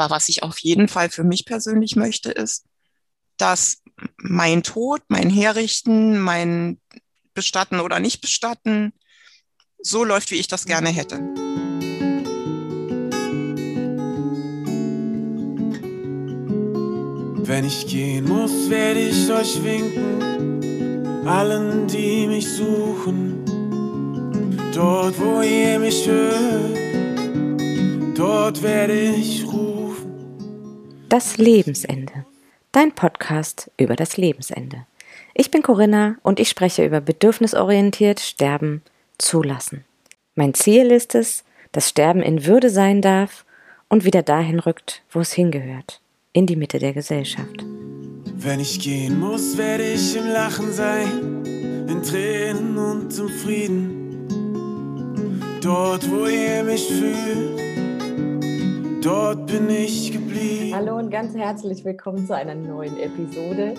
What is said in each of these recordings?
Aber was ich auf jeden Fall für mich persönlich möchte, ist, dass mein Tod, mein Herrichten, mein Bestatten oder nicht Bestatten so läuft, wie ich das gerne hätte. Wenn ich gehen muss, werde ich euch winken, allen, die mich suchen. Dort, wo ihr mich hört, dort werde ich rufen. Das Lebensende. Dein Podcast über das Lebensende. Ich bin Corinna und ich spreche über bedürfnisorientiert Sterben zulassen. Mein Ziel ist es, dass Sterben in Würde sein darf und wieder dahin rückt, wo es hingehört, in die Mitte der Gesellschaft. Wenn ich gehen muss, werde ich im Lachen sein, in Tränen und im Frieden. Dort, wo ihr mich fühlt, dort bin ich geblieben. Hallo und ganz herzlich willkommen zu einer neuen Episode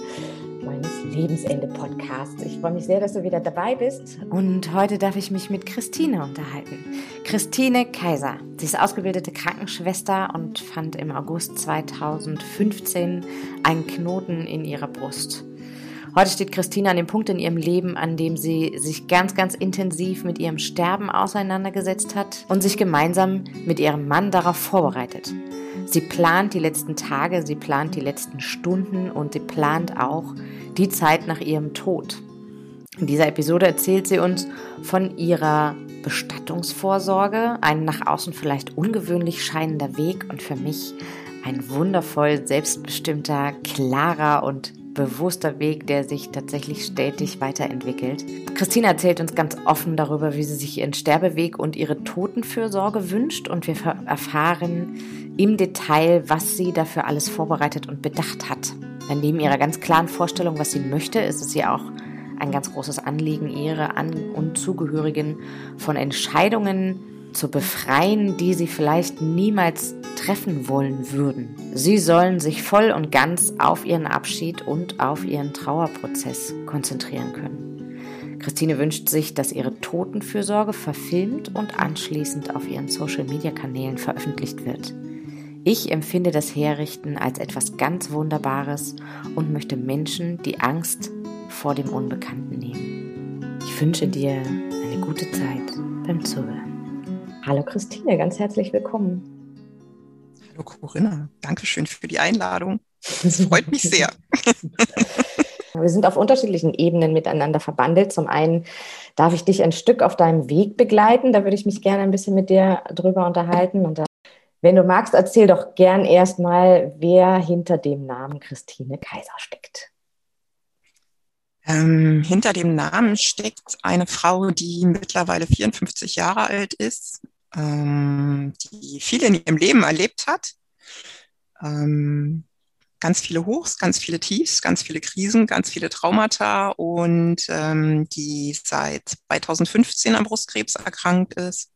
meines Lebensende-Podcasts. Ich freue mich sehr, dass du wieder dabei bist. Und heute darf ich mich mit Christine unterhalten. Christine Kaiser. Sie ist ausgebildete Krankenschwester und fand im August 2015 einen Knoten in ihrer Brust. Heute steht Christine an dem Punkt in ihrem Leben, an dem sie sich ganz, ganz intensiv mit ihrem Sterben auseinandergesetzt hat und sich gemeinsam mit ihrem Mann darauf vorbereitet. Sie plant die letzten Tage, sie plant die letzten Stunden und sie plant auch die Zeit nach ihrem Tod. In dieser Episode erzählt sie uns von ihrer Bestattungsvorsorge, ein nach außen vielleicht ungewöhnlich scheinender Weg und für mich ein wundervoll selbstbestimmter, klarer und bewusster Weg, der sich tatsächlich stetig weiterentwickelt. Christina erzählt uns ganz offen darüber, wie sie sich ihren Sterbeweg und ihre Totenfürsorge wünscht und wir erfahren im Detail, was sie dafür alles vorbereitet und bedacht hat. Denn neben ihrer ganz klaren Vorstellung, was sie möchte, ist es ihr auch ein ganz großes Anliegen, ihre An- und Zugehörigen von Entscheidungen zu befreien, die sie vielleicht niemals treffen wollen würden. Sie sollen sich voll und ganz auf ihren Abschied und auf ihren Trauerprozess konzentrieren können. Christine wünscht sich, dass ihre Totenfürsorge verfilmt und anschließend auf ihren Social-Media-Kanälen veröffentlicht wird. Ich empfinde das Herrichten als etwas ganz Wunderbares und möchte Menschen die Angst vor dem Unbekannten nehmen. Ich wünsche dir eine gute Zeit beim Zuhören. Hallo Christine, ganz herzlich willkommen. Hallo Corinna, danke schön für die Einladung. Das freut mich sehr. Wir sind auf unterschiedlichen Ebenen miteinander verbandelt. Zum einen darf ich dich ein Stück auf deinem Weg begleiten. Da würde ich mich gerne ein bisschen mit dir drüber unterhalten. Und wenn du magst, erzähl doch gern erstmal, wer hinter dem Namen Christine Kaiser steckt. Ähm, hinter dem Namen steckt eine Frau, die mittlerweile 54 Jahre alt ist, ähm, die viel in ihrem Leben erlebt hat. Ähm, ganz viele Hochs, ganz viele Tiefs, ganz viele Krisen, ganz viele Traumata und ähm, die seit 2015 am Brustkrebs erkrankt ist,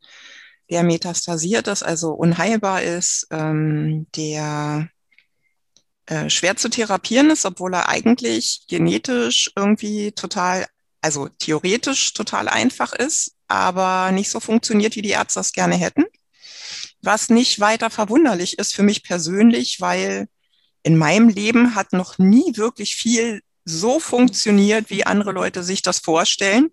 der metastasiert ist, also unheilbar ist, ähm, der äh, schwer zu therapieren ist, obwohl er eigentlich genetisch irgendwie total, also theoretisch total einfach ist, aber nicht so funktioniert, wie die Ärzte das gerne hätten. Was nicht weiter verwunderlich ist für mich persönlich, weil in meinem Leben hat noch nie wirklich viel so funktioniert, wie andere Leute sich das vorstellen.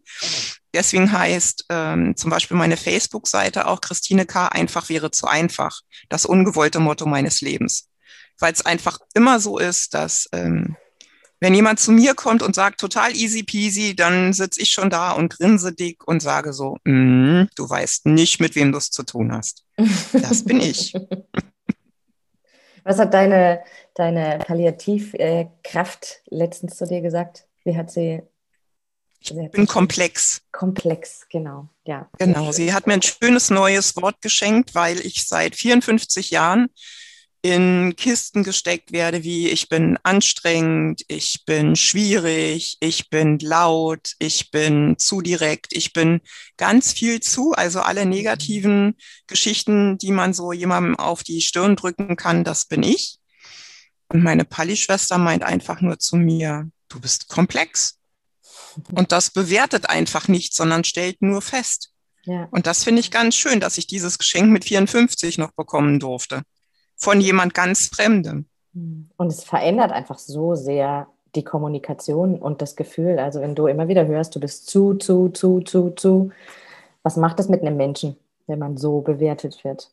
Deswegen heißt ähm, zum Beispiel meine Facebook-Seite auch Christine K. einfach wäre zu einfach. Das ungewollte Motto meines Lebens. Weil es einfach immer so ist, dass ähm, wenn jemand zu mir kommt und sagt, total easy peasy, dann sitze ich schon da und grinse dick und sage so, mm, du weißt nicht, mit wem du es zu tun hast. Das bin ich. Was hat deine, deine Palliativkraft letztens zu dir gesagt? Wie hat sie ich bin komplex. Komplex, genau, ja. Genau, sie hat mir ein schönes neues Wort geschenkt, weil ich seit 54 Jahren in Kisten gesteckt werde, wie ich bin anstrengend, ich bin schwierig, ich bin laut, ich bin zu direkt, ich bin ganz viel zu. Also alle negativen Geschichten, die man so jemandem auf die Stirn drücken kann, das bin ich. Und meine Palli-Schwester meint einfach nur zu mir, du bist komplex. Und das bewertet einfach nicht, sondern stellt nur fest. Ja. Und das finde ich ganz schön, dass ich dieses Geschenk mit 54 noch bekommen durfte von jemand ganz Fremdem. Und es verändert einfach so sehr die Kommunikation und das Gefühl. Also wenn du immer wieder hörst, du bist zu, zu, zu, zu, zu, was macht das mit einem Menschen, wenn man so bewertet wird?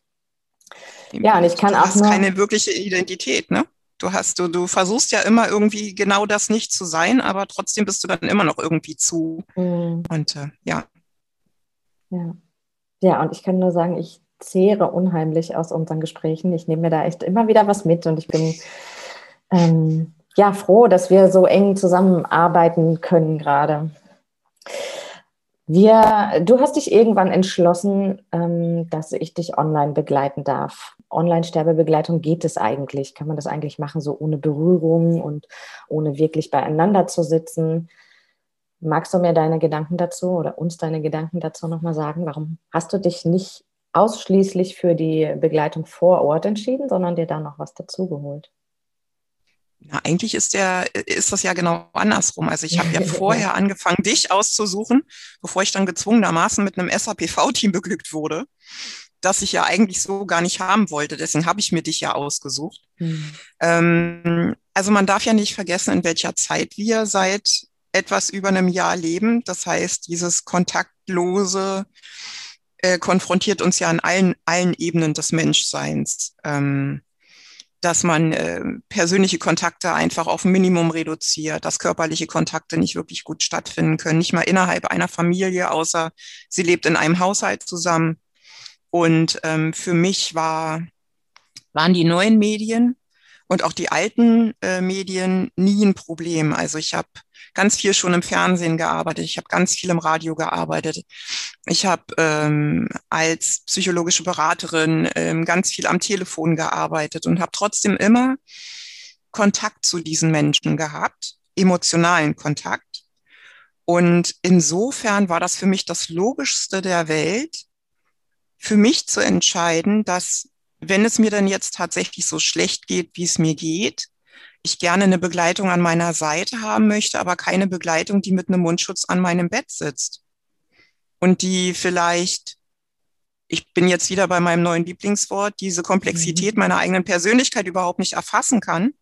Ja, und ich kann du auch hast keine wirkliche Identität, ne? Du hast, du, du versuchst ja immer irgendwie genau das nicht zu sein, aber trotzdem bist du dann immer noch irgendwie zu. Mhm. Und äh, ja. Ja. Ja, und ich kann nur sagen, ich zehre unheimlich aus unseren Gesprächen. Ich nehme mir da echt immer wieder was mit und ich bin ähm, ja froh, dass wir so eng zusammenarbeiten können gerade. Wir, du hast dich irgendwann entschlossen, ähm, dass ich dich online begleiten darf. Online-Sterbebegleitung geht es eigentlich? Kann man das eigentlich machen, so ohne Berührung und ohne wirklich beieinander zu sitzen? Magst du mir deine Gedanken dazu oder uns deine Gedanken dazu nochmal sagen? Warum hast du dich nicht ausschließlich für die Begleitung vor Ort entschieden, sondern dir da noch was dazugeholt? Na, eigentlich ist der, ist das ja genau andersrum. Also ich habe ja vorher angefangen, dich auszusuchen, bevor ich dann gezwungenermaßen mit einem SAPV-Team beglückt wurde, das ich ja eigentlich so gar nicht haben wollte. Deswegen habe ich mir dich ja ausgesucht. Mhm. Ähm, also man darf ja nicht vergessen, in welcher Zeit wir seit etwas über einem Jahr leben. Das heißt, dieses kontaktlose äh, konfrontiert uns ja an allen, allen Ebenen des Menschseins. Ähm, dass man äh, persönliche Kontakte einfach auf ein Minimum reduziert, dass körperliche Kontakte nicht wirklich gut stattfinden können, nicht mal innerhalb einer Familie, außer sie lebt in einem Haushalt zusammen. Und ähm, für mich war, waren die neuen Medien und auch die alten äh, Medien nie ein Problem. Also ich habe ganz viel schon im Fernsehen gearbeitet, ich habe ganz viel im Radio gearbeitet, ich habe ähm, als psychologische Beraterin ähm, ganz viel am Telefon gearbeitet und habe trotzdem immer Kontakt zu diesen Menschen gehabt, emotionalen Kontakt. Und insofern war das für mich das Logischste der Welt, für mich zu entscheiden, dass wenn es mir dann jetzt tatsächlich so schlecht geht, wie es mir geht, ich gerne eine Begleitung an meiner Seite haben möchte, aber keine Begleitung, die mit einem Mundschutz an meinem Bett sitzt. Und die vielleicht, ich bin jetzt wieder bei meinem neuen Lieblingswort, diese Komplexität mhm. meiner eigenen Persönlichkeit überhaupt nicht erfassen kann,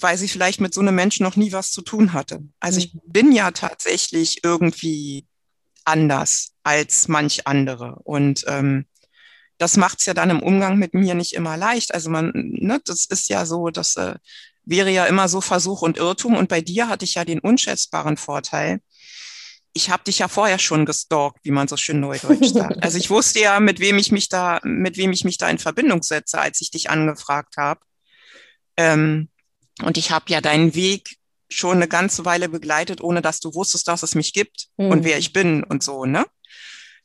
weil sie vielleicht mit so einem Menschen noch nie was zu tun hatte. Also ich mhm. bin ja tatsächlich irgendwie anders als manch andere. Und ähm, das macht es ja dann im Umgang mit mir nicht immer leicht. Also man, ne, das ist ja so, das äh, wäre ja immer so Versuch und Irrtum. Und bei dir hatte ich ja den unschätzbaren Vorteil. Ich habe dich ja vorher schon gestalkt, wie man so schön neudeutsch sagt. Also ich wusste ja, mit wem ich mich da, mit wem ich mich da in Verbindung setze, als ich dich angefragt habe. Ähm, und ich habe ja deinen Weg schon eine ganze Weile begleitet, ohne dass du wusstest, dass es mich gibt mhm. und wer ich bin und so, ne?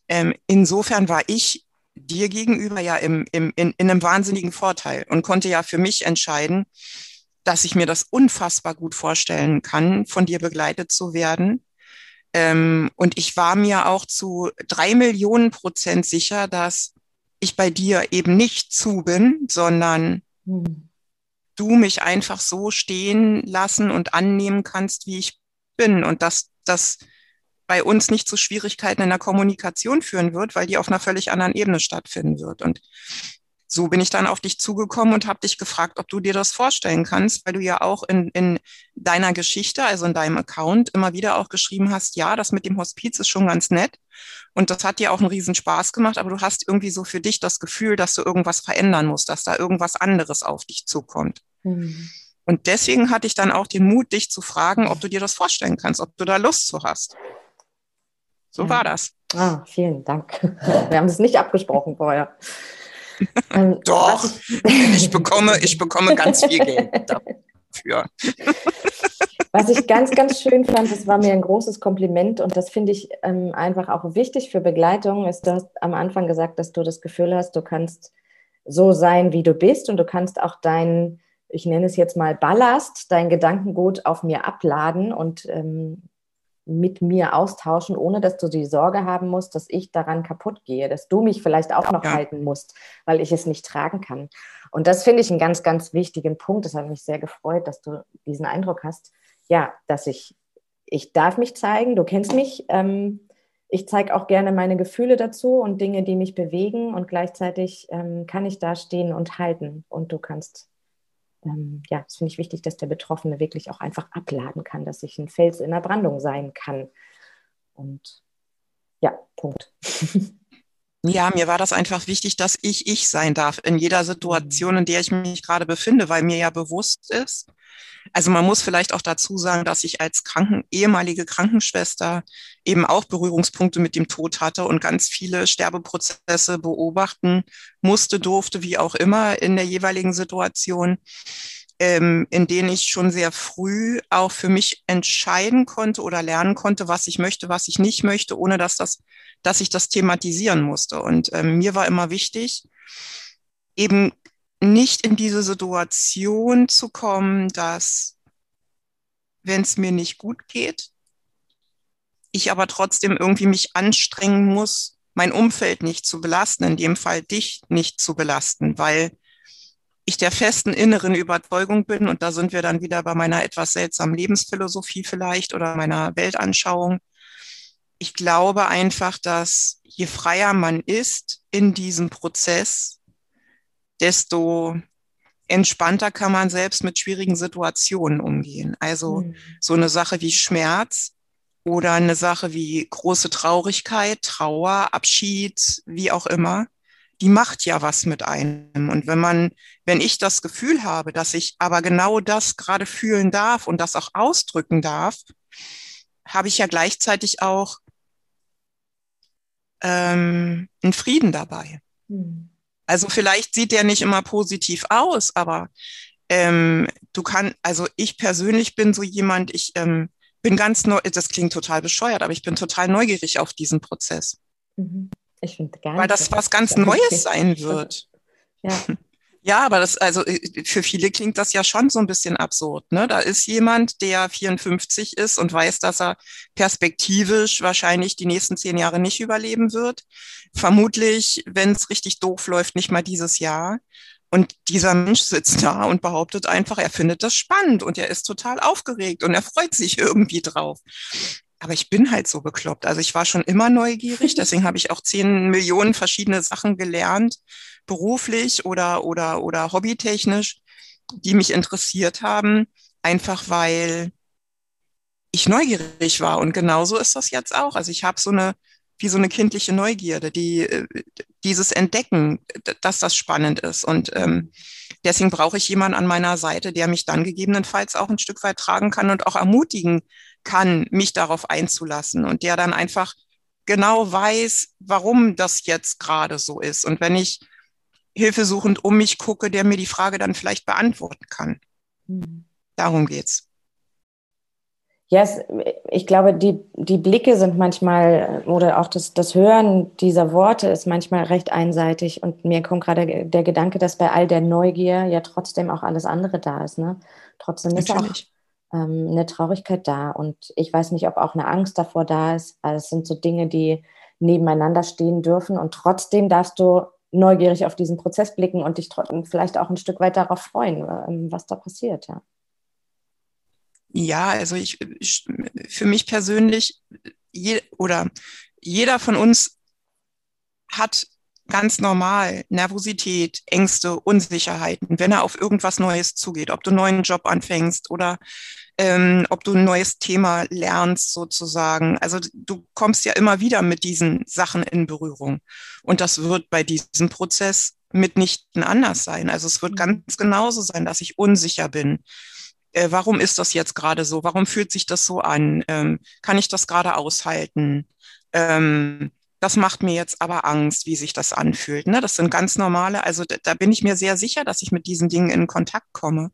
Ähm, insofern war ich dir gegenüber ja im, im, in, in einem wahnsinnigen Vorteil und konnte ja für mich entscheiden, dass ich mir das unfassbar gut vorstellen kann, von dir begleitet zu werden. Ähm, und ich war mir auch zu drei Millionen Prozent sicher, dass ich bei dir eben nicht zu bin, sondern hm. du mich einfach so stehen lassen und annehmen kannst, wie ich bin. Und dass das bei uns nicht zu Schwierigkeiten in der Kommunikation führen wird, weil die auf einer völlig anderen Ebene stattfinden wird. Und so bin ich dann auf dich zugekommen und habe dich gefragt, ob du dir das vorstellen kannst, weil du ja auch in, in deiner Geschichte, also in deinem Account, immer wieder auch geschrieben hast, ja, das mit dem Hospiz ist schon ganz nett. Und das hat dir auch einen riesen Spaß gemacht, aber du hast irgendwie so für dich das Gefühl, dass du irgendwas verändern musst, dass da irgendwas anderes auf dich zukommt. Mhm. Und deswegen hatte ich dann auch den Mut, dich zu fragen, ob du dir das vorstellen kannst, ob du da Lust zu hast. So ja. war das. Ah, vielen Dank. Wir haben es nicht abgesprochen vorher. Ähm, Doch, ich, ich, bekomme, ich bekomme ganz viel Geld dafür. Was ich ganz, ganz schön fand, das war mir ein großes Kompliment und das finde ich ähm, einfach auch wichtig für Begleitung, ist, du hast am Anfang gesagt, dass du das Gefühl hast, du kannst so sein, wie du bist und du kannst auch deinen, ich nenne es jetzt mal Ballast, dein Gedankengut auf mir abladen und ähm, mit mir austauschen, ohne dass du die Sorge haben musst, dass ich daran kaputt gehe, dass du mich vielleicht auch noch ja. halten musst, weil ich es nicht tragen kann. Und das finde ich einen ganz, ganz wichtigen Punkt. Das hat mich sehr gefreut, dass du diesen Eindruck hast, ja, dass ich, ich darf mich zeigen, du kennst mich, ähm, ich zeige auch gerne meine Gefühle dazu und Dinge, die mich bewegen und gleichzeitig ähm, kann ich da stehen und halten und du kannst, ähm, ja, das finde ich wichtig, dass der Betroffene wirklich auch einfach abladen kann, dass ich ein Fels in der Brandung sein kann. Und ja, Punkt. Ja, mir war das einfach wichtig, dass ich ich sein darf in jeder Situation, in der ich mich gerade befinde, weil mir ja bewusst ist, also man muss vielleicht auch dazu sagen, dass ich als Kranken, ehemalige Krankenschwester eben auch Berührungspunkte mit dem Tod hatte und ganz viele Sterbeprozesse beobachten musste, durfte, wie auch immer in der jeweiligen Situation, ähm, in denen ich schon sehr früh auch für mich entscheiden konnte oder lernen konnte, was ich möchte, was ich nicht möchte, ohne dass das, dass ich das thematisieren musste. Und ähm, mir war immer wichtig, eben nicht in diese Situation zu kommen, dass, wenn es mir nicht gut geht, ich aber trotzdem irgendwie mich anstrengen muss, mein Umfeld nicht zu belasten, in dem Fall dich nicht zu belasten, weil ich der festen inneren Überzeugung bin, und da sind wir dann wieder bei meiner etwas seltsamen Lebensphilosophie vielleicht oder meiner Weltanschauung. Ich glaube einfach, dass je freier man ist in diesem Prozess, desto entspannter kann man selbst mit schwierigen Situationen umgehen. Also mhm. so eine Sache wie Schmerz oder eine Sache wie große Traurigkeit, Trauer, Abschied, wie auch immer, die macht ja was mit einem. Und wenn man, wenn ich das Gefühl habe, dass ich aber genau das gerade fühlen darf und das auch ausdrücken darf, habe ich ja gleichzeitig auch ähm, einen Frieden dabei. Mhm. Also vielleicht sieht der nicht immer positiv aus, aber ähm, du kannst, also ich persönlich bin so jemand, ich ähm, bin ganz neu, das klingt total bescheuert, aber ich bin total neugierig auf diesen Prozess. Mhm. Ich finde gar. Weil das was ganz Neues sein wird. Ja. Ja, aber das, also äh, für viele klingt das ja schon so ein bisschen absurd. Ne? Da ist jemand, der 54 ist und weiß, dass er perspektivisch wahrscheinlich die nächsten zehn Jahre nicht überleben wird. Vermutlich, wenn es richtig doof läuft, nicht mal dieses Jahr. Und dieser Mensch sitzt da und behauptet einfach, er findet das spannend und er ist total aufgeregt und er freut sich irgendwie drauf. Aber ich bin halt so bekloppt. Also ich war schon immer neugierig, deswegen habe ich auch zehn Millionen verschiedene Sachen gelernt beruflich oder, oder, oder hobbytechnisch, die mich interessiert haben, einfach weil ich neugierig war. Und genauso ist das jetzt auch. Also ich habe so eine, wie so eine kindliche Neugierde, die, äh, dieses Entdecken, dass das spannend ist. Und ähm, deswegen brauche ich jemanden an meiner Seite, der mich dann gegebenenfalls auch ein Stück weit tragen kann und auch ermutigen kann, mich darauf einzulassen und der dann einfach genau weiß, warum das jetzt gerade so ist. Und wenn ich hilfesuchend um mich gucke, der mir die Frage dann vielleicht beantworten kann. Mhm. Darum geht's. Ja, yes, ich glaube, die, die Blicke sind manchmal oder auch das, das Hören dieser Worte ist manchmal recht einseitig. Und mir kommt gerade der Gedanke, dass bei all der Neugier ja trotzdem auch alles andere da ist. Ne? Trotzdem ist Natürlich. auch ähm, eine Traurigkeit da. Und ich weiß nicht, ob auch eine Angst davor da ist. Also es sind so Dinge, die nebeneinander stehen dürfen. Und trotzdem darfst du neugierig auf diesen Prozess blicken und dich vielleicht auch ein Stück weit darauf freuen, ähm, was da passiert, ja. Ja, also ich, ich für mich persönlich je, oder jeder von uns hat ganz normal Nervosität, Ängste, Unsicherheiten, wenn er auf irgendwas Neues zugeht, ob du einen neuen Job anfängst oder ähm, ob du ein neues Thema lernst sozusagen. Also du kommst ja immer wieder mit diesen Sachen in Berührung. Und das wird bei diesem Prozess mitnichten anders sein. Also es wird mhm. ganz genauso sein, dass ich unsicher bin. Äh, warum ist das jetzt gerade so? Warum fühlt sich das so an? Ähm, kann ich das gerade aushalten? Ähm, das macht mir jetzt aber Angst, wie sich das anfühlt. Ne? Das sind ganz normale, also da, da, bin ich mir sehr sicher, dass ich mit diesen Dingen in Kontakt komme.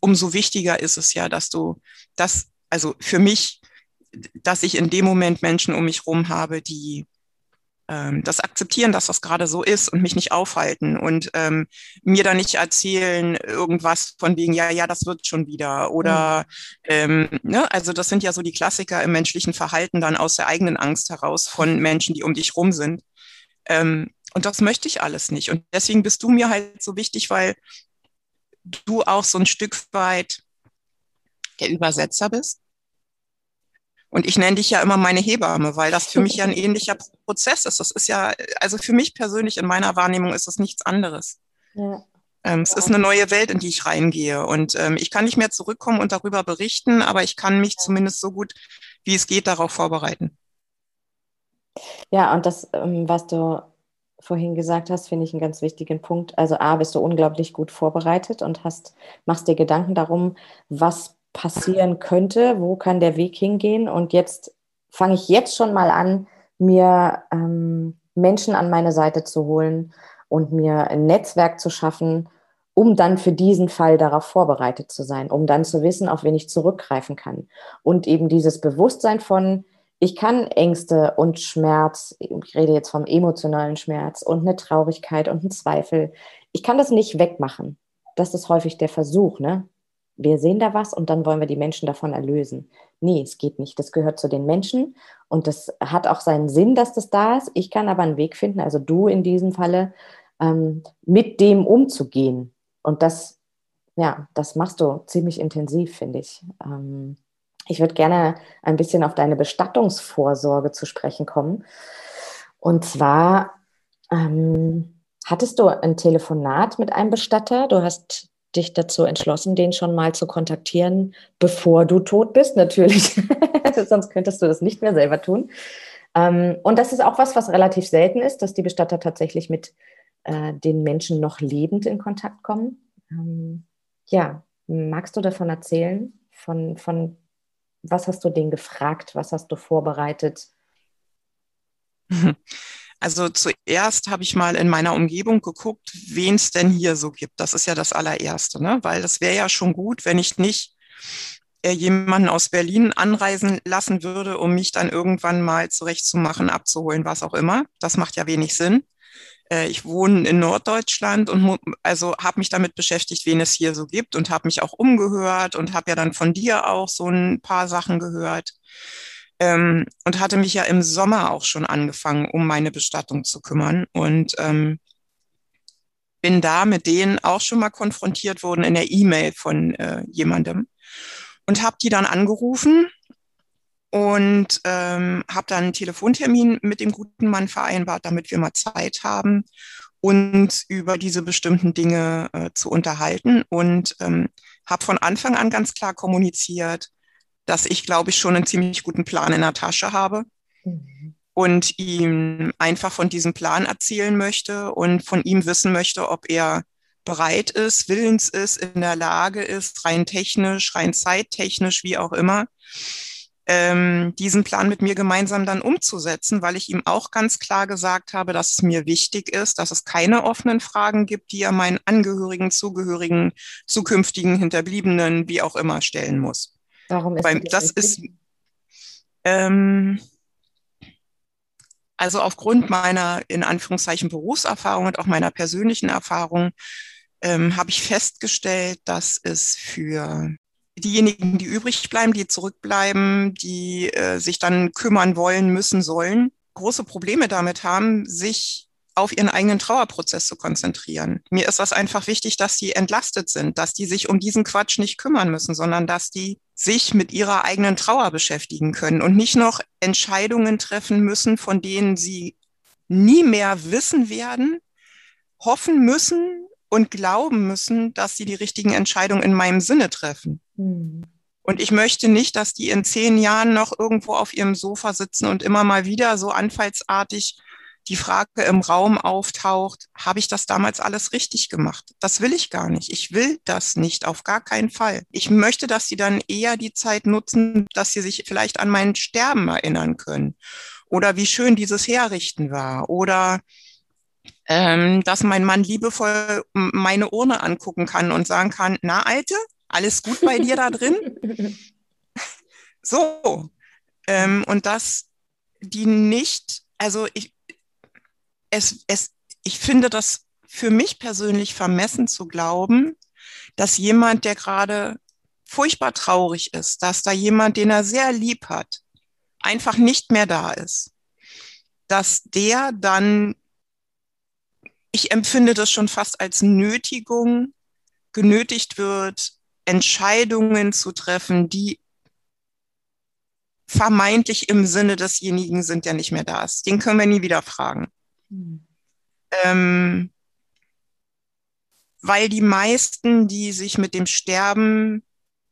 Umso wichtiger ist es ja, dass du das, also für mich, dass ich in dem Moment Menschen um mich rum habe, die ähm, das akzeptieren, dass das gerade so ist und mich nicht aufhalten und ähm, mir da nicht erzählen irgendwas von wegen, ja, ja, das wird schon wieder. Oder mhm. ähm, ne, also das sind ja so die Klassiker im menschlichen Verhalten dann aus der eigenen Angst heraus von Menschen, die um dich rum sind. Ähm, und das möchte ich alles nicht. Und deswegen bist du mir halt so wichtig, weil du auch so ein Stück weit der Übersetzer bist Und ich nenne dich ja immer meine Hebamme, weil das für mich ja ein ähnlicher Prozess ist. Das ist ja, also für mich persönlich in meiner Wahrnehmung ist das nichts anderes. Ja. Ähm, es ja. ist eine neue Welt, in die ich reingehe. Und ähm, ich kann nicht mehr zurückkommen und darüber berichten, aber ich kann mich zumindest so gut, wie es geht, darauf vorbereiten. Ja, und das, ähm, was du vorhin gesagt hast, finde ich einen ganz wichtigen Punkt. Also A, bist du unglaublich gut vorbereitet und hast, machst dir Gedanken darum, was passieren könnte, wo kann der Weg hingehen. Und jetzt fange ich jetzt schon mal an, mir ähm, Menschen an meine Seite zu holen und mir ein Netzwerk zu schaffen, um dann für diesen Fall darauf vorbereitet zu sein, um dann zu wissen, auf wen ich zurückgreifen kann. Und eben dieses Bewusstsein von, ich kann Ängste und Schmerz, ich rede jetzt vom emotionalen Schmerz und eine Traurigkeit und einen Zweifel, ich kann das nicht wegmachen. Das ist häufig der Versuch, ne? Wir sehen da was und dann wollen wir die Menschen davon erlösen. Nee, es geht nicht. Das gehört zu den Menschen und das hat auch seinen Sinn, dass das da ist. Ich kann aber einen Weg finden, also du in diesem Falle, ähm, mit dem umzugehen. Und das, ja, das machst du ziemlich intensiv, finde ich. Ähm, ich würde gerne ein bisschen auf deine Bestattungsvorsorge zu sprechen kommen. Und zwar ähm, hattest du ein Telefonat mit einem Bestatter. Du hast dich dazu entschlossen, den schon mal zu kontaktieren, bevor du tot bist, natürlich. Sonst könntest du das nicht mehr selber tun. Ähm, und das ist auch was, was relativ selten ist, dass die Bestatter tatsächlich mit äh, den Menschen noch lebend in Kontakt kommen. Ähm, ja, magst du davon erzählen? Von, von was hast du den gefragt? Was hast du vorbereitet? Also zuerst habe ich mal in meiner Umgebung geguckt, wen es denn hier so gibt. Das ist ja das allererste, ne? weil das wäre ja schon gut, wenn ich nicht äh, jemanden aus Berlin anreisen lassen würde, um mich dann irgendwann mal zurechtzumachen, abzuholen, was auch immer. Das macht ja wenig Sinn. Äh, ich wohne in Norddeutschland und also habe mich damit beschäftigt, wen es hier so gibt und habe mich auch umgehört und habe ja dann von dir auch so ein paar Sachen gehört ähm, und hatte mich ja im Sommer auch schon angefangen, um meine Bestattung zu kümmern. Und ähm, bin da mit denen auch schon mal konfrontiert worden in der E-Mail von äh, jemandem. Und habe die dann angerufen und ähm, habe dann einen Telefontermin mit dem guten Mann vereinbart, damit wir mal Zeit haben, uns über diese bestimmten Dinge äh, zu unterhalten. Und ähm, habe von Anfang an ganz klar kommuniziert, dass ich, glaube ich, schon einen ziemlich guten Plan in der Tasche habe mhm. und ihm einfach von diesem Plan erzählen möchte und von ihm wissen möchte, ob er bereit ist, willens ist, in der Lage ist, rein technisch, rein zeittechnisch, wie auch immer, ähm, diesen Plan mit mir gemeinsam dann umzusetzen, weil ich ihm auch ganz klar gesagt habe, dass es mir wichtig ist, dass es keine offenen Fragen gibt, die er meinen Angehörigen, Zugehörigen, zukünftigen Hinterbliebenen, wie auch immer, stellen muss. Warum ist Weil das ist ähm, also aufgrund meiner in Anführungszeichen Berufserfahrung und auch meiner persönlichen Erfahrung ähm, habe ich festgestellt, dass es für diejenigen, die übrig bleiben, die zurückbleiben, die äh, sich dann kümmern wollen, müssen, sollen, große Probleme damit haben, sich auf ihren eigenen Trauerprozess zu konzentrieren. Mir ist das einfach wichtig, dass die entlastet sind, dass die sich um diesen Quatsch nicht kümmern müssen, sondern dass die sich mit ihrer eigenen Trauer beschäftigen können und nicht noch Entscheidungen treffen müssen, von denen sie nie mehr wissen werden, hoffen müssen, und glauben müssen, dass sie die richtigen Entscheidungen in meinem Sinne treffen. Mhm. Und ich möchte nicht, dass die in zehn Jahren noch irgendwo auf ihrem Sofa sitzen und immer mal wieder so anfallsartig die Frage im Raum auftaucht, habe ich das damals alles richtig gemacht? Das will ich gar nicht. Ich will das nicht, auf gar keinen Fall. Ich möchte, dass sie dann eher die Zeit nutzen, dass sie sich vielleicht an mein Sterben erinnern können. Oder wie schön dieses Herrichten war. Oder ähm, dass mein Mann liebevoll meine Urne angucken kann und sagen kann, na Alte, alles gut bei dir da drin? so. Ähm, und dass die nicht, also ich, es, es, ich finde das für mich persönlich vermessen zu glauben, dass jemand, der gerade furchtbar traurig ist, dass da jemand, den er sehr lieb hat, einfach nicht mehr da ist, dass der dann ich empfinde das schon fast als Nötigung, genötigt wird, Entscheidungen zu treffen, die vermeintlich im Sinne desjenigen sind, der nicht mehr da ist. Den können wir nie wieder fragen. Mhm. Ähm, weil die meisten, die sich mit dem Sterben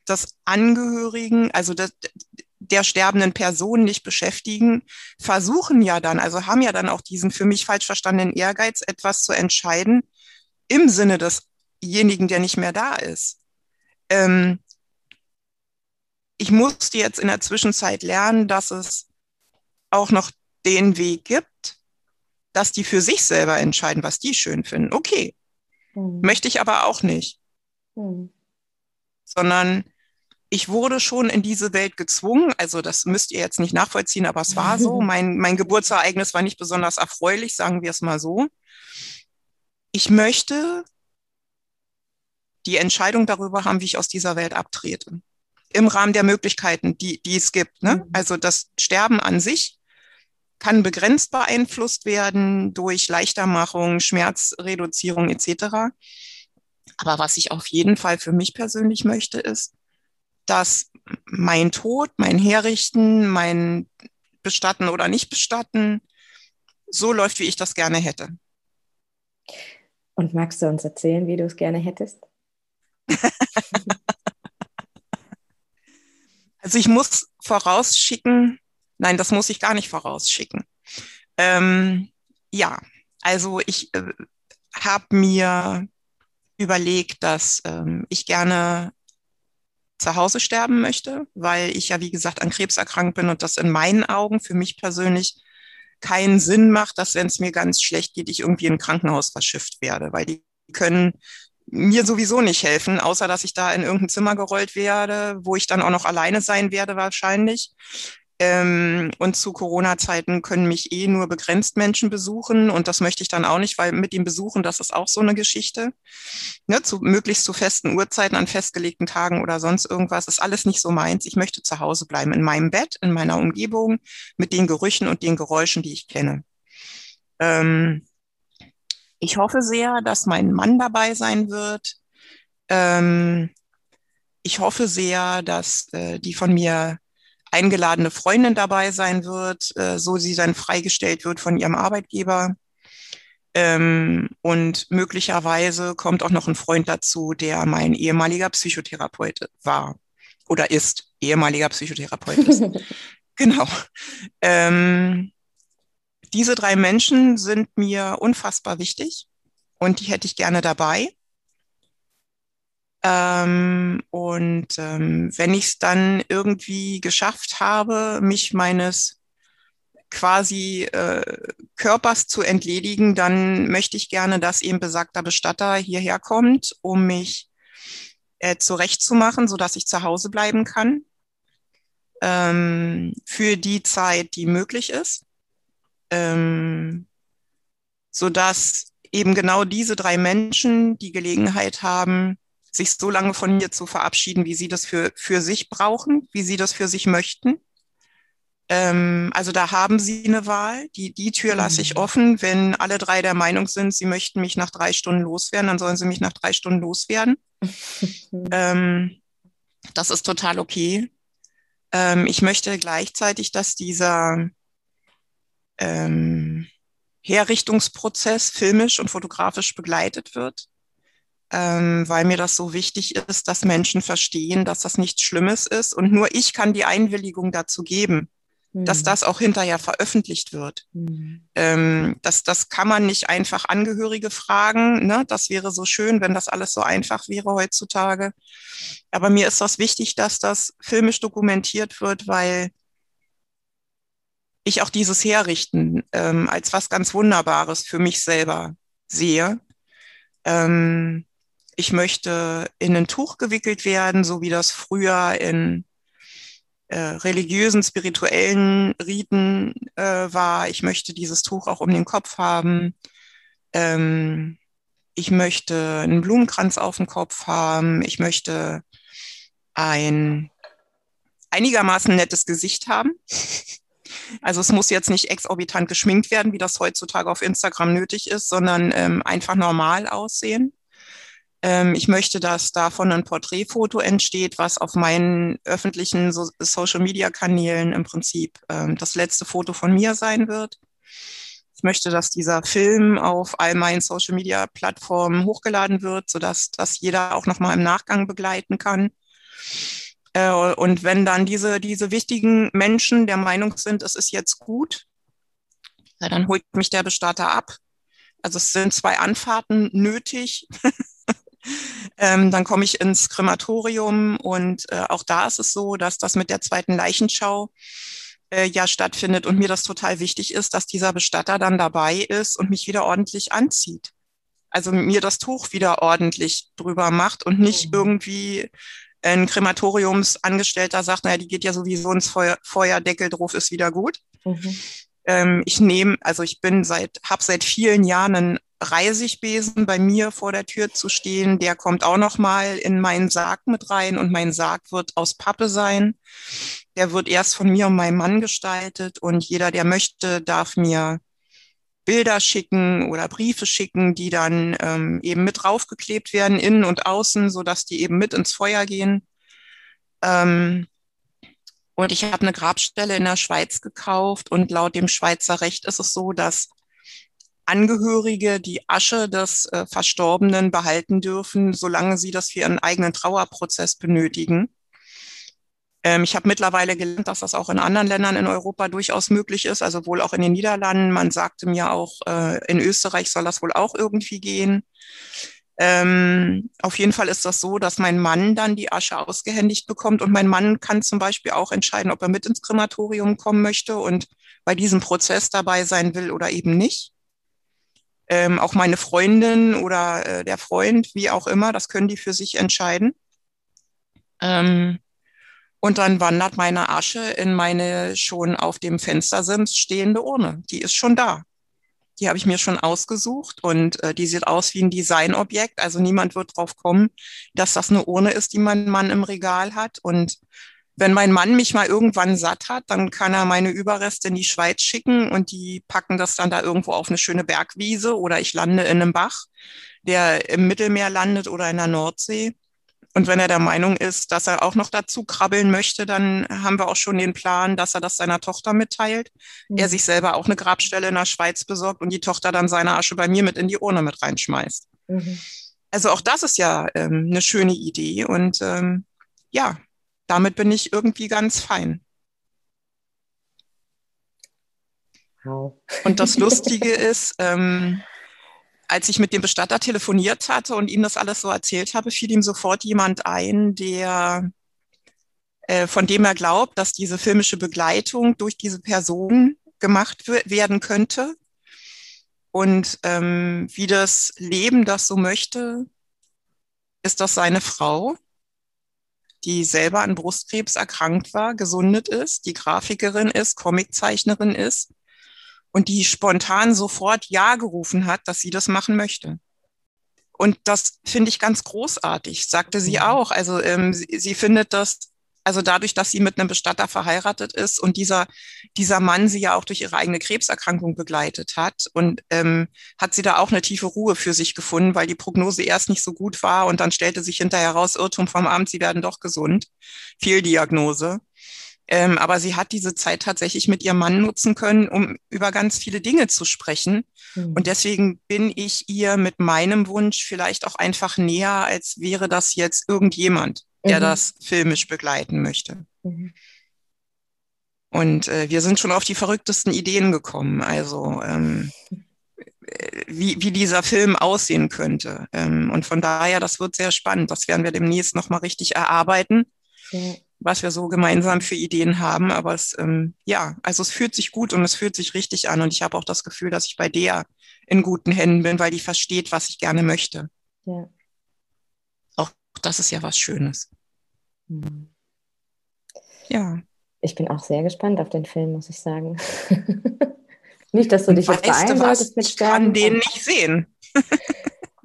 des Angehörigen, also des, der sterbenden Person nicht beschäftigen, versuchen ja dann, also haben ja dann auch diesen für mich falsch verstandenen Ehrgeiz, etwas zu entscheiden im Sinne desjenigen, der nicht mehr da ist. Ähm, ich musste jetzt in der Zwischenzeit lernen, dass es auch noch den Weg gibt, dass die für sich selber entscheiden, was die schön finden. Okay. Mhm. Möchte ich aber auch nicht. Mhm. Sondern ich wurde schon in diese Welt gezwungen. Also das müsst ihr jetzt nicht nachvollziehen, aber es war so. Mein, mein Geburtsereignis war nicht besonders erfreulich, sagen wir es mal so. Ich möchte die Entscheidung darüber haben, wie ich aus dieser Welt abtrete. Im Rahmen der Möglichkeiten, die, die es gibt. Ne? Mhm. Also das Sterben an sich kann begrenzt beeinflusst werden durch Leichtermachung, Schmerzreduzierung etc. Aber was ich auf jeden Fall für mich persönlich möchte, ist, dass mein Tod, mein Herrichten, mein Bestatten oder nicht bestatten so läuft, wie ich das gerne hätte. Und magst du uns erzählen, wie du es gerne hättest? also ich muss vorausschicken, nein, das muss ich gar nicht vorausschicken. Ähm, ja, also ich äh, habe mir überlegt, dass ähm, ich gerne zu Hause sterben möchte, weil ich ja, wie gesagt, an Krebs erkrankt bin und das in meinen Augen für mich persönlich keinen Sinn macht, dass wenn es mir ganz schlecht geht, ich irgendwie in ein Krankenhaus verschifft werde, weil die können mir sowieso nicht helfen, außer dass ich da in irgendein Zimmer gerollt werde, wo ich dann auch noch alleine sein werde wahrscheinlich. Ähm, und zu Corona-Zeiten können mich eh nur begrenzt Menschen besuchen und das möchte ich dann auch nicht, weil mit dem Besuchen, das ist auch so eine Geschichte. Ne, zu, möglichst zu festen Uhrzeiten, an festgelegten Tagen oder sonst irgendwas, ist alles nicht so meins. Ich möchte zu Hause bleiben, in meinem Bett, in meiner Umgebung, mit den Gerüchen und den Geräuschen, die ich kenne. Ähm, ich hoffe sehr, dass mein Mann dabei sein wird. Ähm, ich hoffe sehr, dass äh, die von mir eingeladene Freundin dabei sein wird, äh, so sie dann freigestellt wird von ihrem Arbeitgeber. Ähm, und möglicherweise kommt auch noch ein Freund dazu, der mein ehemaliger Psychotherapeut war oder ist, ehemaliger Psychotherapeut ist. genau. Ähm, diese drei Menschen sind mir unfassbar wichtig und die hätte ich gerne dabei. Ähm, und ähm, wenn ich es dann irgendwie geschafft habe, mich meines quasi äh, Körpers zu entledigen, dann möchte ich gerne, dass eben besagter Bestatter hierher kommt, um mich äh, zurechtzumachen, sodass ich zu Hause bleiben kann ähm, für die Zeit, die möglich ist, ähm, sodass eben genau diese drei Menschen die Gelegenheit haben, sich so lange von mir zu verabschieden, wie sie das für, für sich brauchen, wie sie das für sich möchten. Ähm, also da haben sie eine Wahl. Die, die Tür lasse ich mhm. offen. Wenn alle drei der Meinung sind, sie möchten mich nach drei Stunden loswerden, dann sollen sie mich nach drei Stunden loswerden. ähm, das ist total okay. Ähm, ich möchte gleichzeitig, dass dieser ähm, Herrichtungsprozess filmisch und fotografisch begleitet wird ähm, weil mir das so wichtig ist, dass Menschen verstehen, dass das nichts Schlimmes ist. Und nur ich kann die Einwilligung dazu geben, mhm. dass das auch hinterher veröffentlicht wird. Mhm. Ähm, das, das kann man nicht einfach Angehörige fragen. Ne? Das wäre so schön, wenn das alles so einfach wäre heutzutage. Aber mir ist das wichtig, dass das filmisch dokumentiert wird, weil ich auch dieses Herrichten ähm, als was ganz Wunderbares für mich selber sehe. Ähm, ich möchte in ein Tuch gewickelt werden, so wie das früher in äh, religiösen, spirituellen Riten äh, war. Ich möchte dieses Tuch auch um den Kopf haben. Ähm, ich möchte einen Blumenkranz auf dem Kopf haben. Ich möchte ein einigermaßen nettes Gesicht haben. Also es muss jetzt nicht exorbitant geschminkt werden, wie das heutzutage auf Instagram nötig ist, sondern ähm, einfach normal aussehen. Ähm, ich möchte, dass davon ein Porträtfoto entsteht, was auf meinen öffentlichen so Social-Media-Kanälen im Prinzip ähm, das letzte Foto von mir sein wird. Ich möchte, dass dieser Film auf all meinen Social-Media-Plattformen hochgeladen wird, sodass das jeder auch nochmal im Nachgang begleiten kann. Äh, und wenn dann diese, diese wichtigen Menschen der Meinung sind, es ist jetzt gut, dann holt mich der Bestatter ab. Also es sind zwei Anfahrten nötig. ähm, dann komme ich ins Krematorium und äh, auch da ist es so, dass das mit der zweiten Leichenschau äh, ja stattfindet und mir das total wichtig ist, dass dieser Bestatter dann dabei ist und mich wieder ordentlich anzieht. Also mir das Tuch wieder ordentlich drüber macht und nicht mhm. irgendwie ein Krematoriumsangestellter sagt, naja, die geht ja sowieso ins Feuer, Feuerdeckel drauf, ist wieder gut. Mhm. Ähm, ich nehme, also ich bin seit, habe seit vielen Jahren einen Reisigbesen bei mir vor der Tür zu stehen. Der kommt auch noch mal in meinen Sarg mit rein und mein Sarg wird aus Pappe sein. Der wird erst von mir und meinem Mann gestaltet und jeder, der möchte, darf mir Bilder schicken oder Briefe schicken, die dann ähm, eben mit draufgeklebt werden, innen und außen, so dass die eben mit ins Feuer gehen. Ähm, und ich habe eine Grabstelle in der Schweiz gekauft und laut dem Schweizer Recht ist es so, dass Angehörige die Asche des äh, Verstorbenen behalten dürfen, solange sie das für ihren eigenen Trauerprozess benötigen. Ähm, ich habe mittlerweile gelernt, dass das auch in anderen Ländern in Europa durchaus möglich ist, also wohl auch in den Niederlanden. Man sagte mir auch, äh, in Österreich soll das wohl auch irgendwie gehen. Ähm, auf jeden Fall ist das so, dass mein Mann dann die Asche ausgehändigt bekommt und mein Mann kann zum Beispiel auch entscheiden, ob er mit ins Krematorium kommen möchte und bei diesem Prozess dabei sein will oder eben nicht. Ähm, auch meine Freundin oder äh, der Freund, wie auch immer, das können die für sich entscheiden. Ähm, und dann wandert meine Asche in meine schon auf dem Fenstersims stehende Urne. Die ist schon da. Die habe ich mir schon ausgesucht und äh, die sieht aus wie ein Designobjekt. Also niemand wird drauf kommen, dass das eine Urne ist, die mein Mann im Regal hat. Und wenn mein Mann mich mal irgendwann satt hat, dann kann er meine Überreste in die Schweiz schicken und die packen das dann da irgendwo auf eine schöne Bergwiese oder ich lande in einem Bach, der im Mittelmeer landet oder in der Nordsee. Und wenn er der Meinung ist, dass er auch noch dazu krabbeln möchte, dann haben wir auch schon den Plan, dass er das seiner Tochter mitteilt. Mhm. Er sich selber auch eine Grabstelle in der Schweiz besorgt und die Tochter dann seine Asche bei mir mit in die Urne mit reinschmeißt. Mhm. Also auch das ist ja ähm, eine schöne Idee und ähm, ja, damit bin ich irgendwie ganz fein. Wow. Und das Lustige ist, ähm, als ich mit dem Bestatter telefoniert hatte und ihm das alles so erzählt habe, fiel ihm sofort jemand ein, der äh, von dem er glaubt, dass diese filmische Begleitung durch diese Person gemacht werden könnte. Und ähm, wie das Leben das so möchte, ist das seine Frau, die selber an Brustkrebs erkrankt war, gesundet ist, die Grafikerin ist, Comiczeichnerin ist und die spontan sofort Ja gerufen hat, dass sie das machen möchte. Und das finde ich ganz großartig, sagte sie mhm. auch. Also ähm, sie, sie findet das, also dadurch, dass sie mit einem Bestatter verheiratet ist und dieser, dieser Mann sie ja auch durch ihre eigene Krebserkrankung begleitet hat und ähm, hat sie da auch eine tiefe Ruhe für sich gefunden, weil die Prognose erst nicht so gut war und dann stellte sich hinterher raus, Irrtum vom Amt, sie werden doch gesund. Fehldiagnose. Ähm, aber sie hat diese Zeit tatsächlich mit ihrem Mann nutzen können, um über ganz viele Dinge zu sprechen. Mhm. Und deswegen bin ich ihr mit meinem Wunsch vielleicht auch einfach näher, als wäre das jetzt irgendjemand, der mhm. das filmisch begleiten möchte. Mhm. Und äh, wir sind schon auf die verrücktesten Ideen gekommen. Also ähm, wie, wie dieser Film aussehen könnte. Ähm, und von daher, das wird sehr spannend. Das werden wir demnächst nochmal richtig erarbeiten. Ja was wir so gemeinsam für Ideen haben. Aber es, ähm, ja, also es fühlt sich gut und es fühlt sich richtig an. Und ich habe auch das Gefühl, dass ich bei der in guten Händen bin, weil die versteht, was ich gerne möchte. Ja. Auch das ist ja was Schönes. Mhm. Ja. Ich bin auch sehr gespannt auf den Film, muss ich sagen. nicht, dass du dich jetzt beeilen solltest mit Sterben. Ich kann den nicht sehen.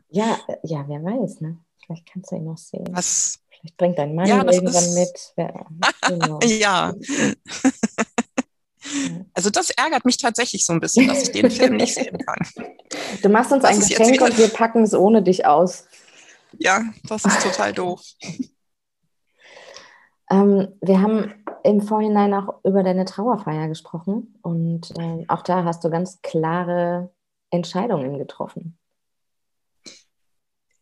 ja, ja, wer weiß, ne? Vielleicht kannst du ihn noch sehen. Was, Vielleicht bringt dein Mann ja, irgendwann ist... mit. Ja. Genau. ja. Also das ärgert mich tatsächlich so ein bisschen, dass ich den Film nicht sehen kann. Du machst uns das ein Geschenk und wir packen es ohne dich aus. Ja, das ist total doof. Ähm, wir haben im Vorhinein auch über deine Trauerfeier gesprochen und äh, auch da hast du ganz klare Entscheidungen getroffen.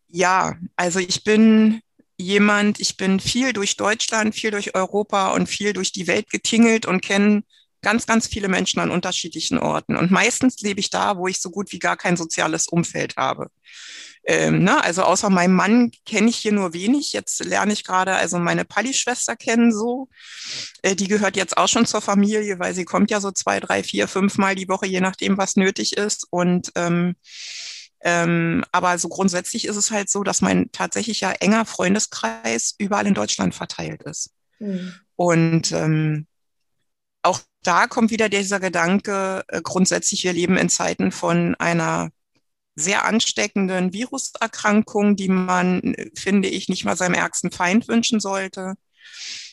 Ja, also ich bin jemand, ich bin viel durch Deutschland, viel durch Europa und viel durch die Welt getingelt und kenne ganz, ganz viele Menschen an unterschiedlichen Orten. Und meistens lebe ich da, wo ich so gut wie gar kein soziales Umfeld habe. Ähm, ne? Also außer meinem Mann kenne ich hier nur wenig. Jetzt lerne ich gerade also meine Palli-Schwester kennen so. Äh, die gehört jetzt auch schon zur Familie, weil sie kommt ja so zwei, drei, vier, fünf Mal die Woche, je nachdem, was nötig ist. Und ähm, ähm, aber so grundsätzlich ist es halt so, dass mein tatsächlicher enger Freundeskreis überall in Deutschland verteilt ist. Mhm. Und ähm, auch da kommt wieder dieser Gedanke, äh, grundsätzlich, wir leben in Zeiten von einer sehr ansteckenden Viruserkrankung, die man, finde ich, nicht mal seinem ärgsten Feind wünschen sollte.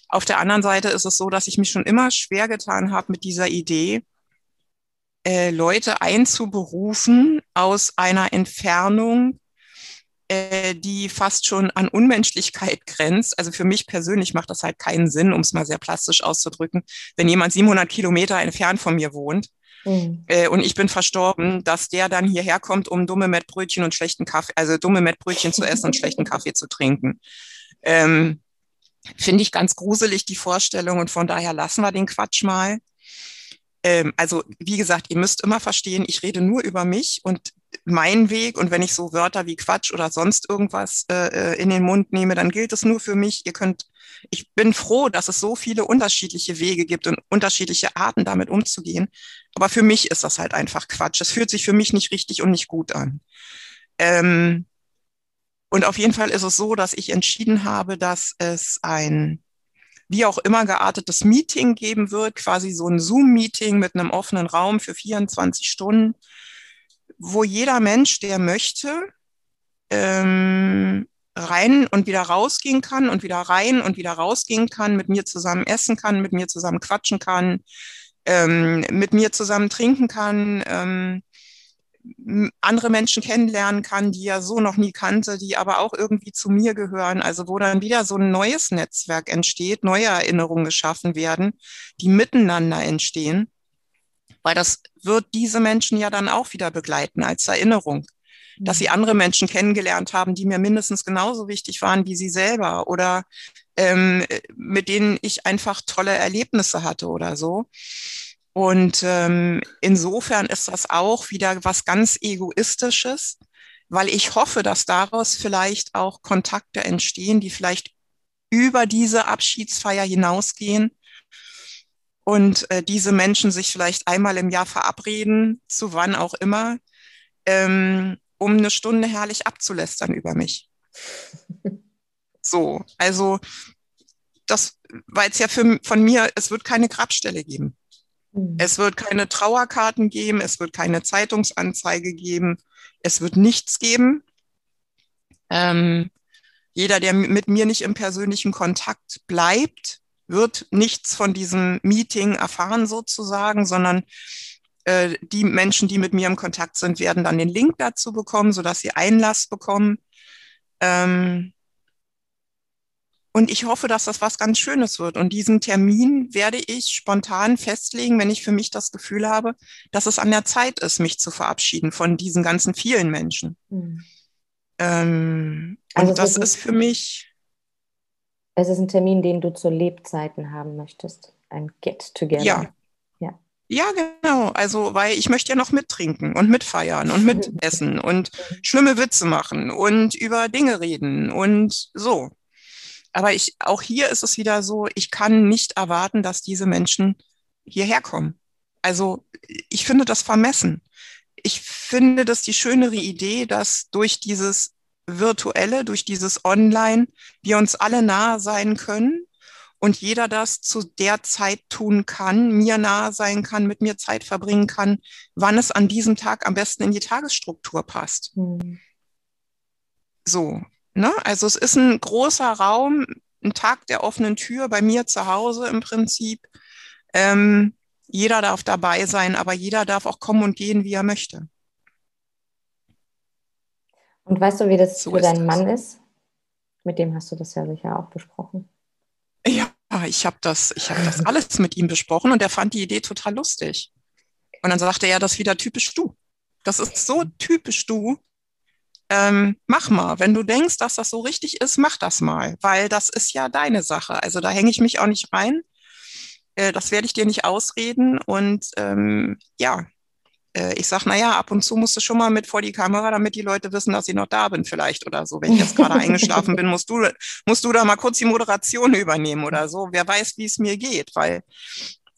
Auf der anderen Seite ist es so, dass ich mich schon immer schwer getan habe mit dieser Idee, äh, Leute einzuberufen aus einer Entfernung, äh, die fast schon an Unmenschlichkeit grenzt. Also für mich persönlich macht das halt keinen Sinn, um es mal sehr plastisch auszudrücken, wenn jemand 700 Kilometer entfernt von mir wohnt Mhm. Äh, und ich bin verstorben, dass der dann hierher kommt, um dumme Mettbrötchen und schlechten Kaffee, also dumme Mettbrötchen zu essen und schlechten Kaffee zu trinken. Ähm, Finde ich ganz gruselig, die Vorstellung. Und von daher lassen wir den Quatsch mal. Ähm, also, wie gesagt, ihr müsst immer verstehen, ich rede nur über mich und meinen Weg. Und wenn ich so Wörter wie Quatsch oder sonst irgendwas äh, äh in den Mund nehme, dann gilt es nur für mich. Ihr könnt ich bin froh, dass es so viele unterschiedliche Wege gibt und unterschiedliche Arten, damit umzugehen. Aber für mich ist das halt einfach Quatsch. Es fühlt sich für mich nicht richtig und nicht gut an. Ähm, und auf jeden Fall ist es so, dass ich entschieden habe, dass es ein wie auch immer geartetes Meeting geben wird, quasi so ein Zoom-Meeting mit einem offenen Raum für 24 Stunden, wo jeder Mensch, der möchte, ähm, rein und wieder rausgehen kann und wieder rein und wieder rausgehen kann, mit mir zusammen essen kann, mit mir zusammen quatschen kann, ähm, mit mir zusammen trinken kann, ähm, andere Menschen kennenlernen kann, die er so noch nie kannte, die aber auch irgendwie zu mir gehören. Also wo dann wieder so ein neues Netzwerk entsteht, neue Erinnerungen geschaffen werden, die miteinander entstehen, weil das wird diese Menschen ja dann auch wieder begleiten als Erinnerung dass sie andere Menschen kennengelernt haben, die mir mindestens genauso wichtig waren wie sie selber oder ähm, mit denen ich einfach tolle Erlebnisse hatte oder so. Und ähm, insofern ist das auch wieder was ganz Egoistisches, weil ich hoffe, dass daraus vielleicht auch Kontakte entstehen, die vielleicht über diese Abschiedsfeier hinausgehen und äh, diese Menschen sich vielleicht einmal im Jahr verabreden, zu wann auch immer, ähm, um eine Stunde herrlich abzulästern über mich. So, also das war jetzt ja für, von mir, es wird keine Grabstelle geben. Mhm. Es wird keine Trauerkarten geben, es wird keine Zeitungsanzeige geben, es wird nichts geben. Ähm, jeder, der mit mir nicht im persönlichen Kontakt bleibt, wird nichts von diesem Meeting erfahren sozusagen, sondern äh, die Menschen, die mit mir im Kontakt sind, werden dann den Link dazu bekommen, sodass sie Einlass bekommen. Ähm, und ich hoffe, dass das was ganz Schönes wird. Und diesen Termin werde ich spontan festlegen, wenn ich für mich das Gefühl habe, dass es an der Zeit ist, mich zu verabschieden von diesen ganzen vielen Menschen. Mhm. Ähm, also und das ist, ist für mich. Es ist ein Termin, den du zu Lebzeiten haben möchtest. Ein Get-Together. Ja, ja, genau. Also, weil ich möchte ja noch mittrinken und mitfeiern und mitessen und schlimme Witze machen und über Dinge reden und so. Aber ich, auch hier ist es wieder so, ich kann nicht erwarten, dass diese Menschen hierher kommen. Also, ich finde das vermessen. Ich finde das die schönere Idee, dass durch dieses Virtuelle, durch dieses Online wir uns alle nahe sein können und jeder das zu der Zeit tun kann, mir nahe sein kann, mit mir Zeit verbringen kann, wann es an diesem Tag am besten in die Tagesstruktur passt. Mhm. So, ne? Also es ist ein großer Raum, ein Tag der offenen Tür bei mir zu Hause im Prinzip. Ähm, jeder darf dabei sein, aber jeder darf auch kommen und gehen, wie er möchte. Und weißt du, wie das so für deinen Mann ist? Mit dem hast du das ja sicher auch besprochen. Ja, ich habe das, ich habe das alles mit ihm besprochen und er fand die Idee total lustig. Und dann sagte er, das ist wieder typisch du. Das ist so typisch du. Ähm, mach mal, wenn du denkst, dass das so richtig ist, mach das mal, weil das ist ja deine Sache. Also da hänge ich mich auch nicht rein. Äh, das werde ich dir nicht ausreden. Und ähm, ja, äh, ich sage, naja, ab und zu musst du schon mal mit vor die Kamera, damit die Leute wissen, dass ich noch da bin vielleicht oder so. Wenn ich jetzt gerade eingeschlafen bin, musst du, musst du da mal kurz die Moderation übernehmen oder so. Wer weiß, wie es mir geht, weil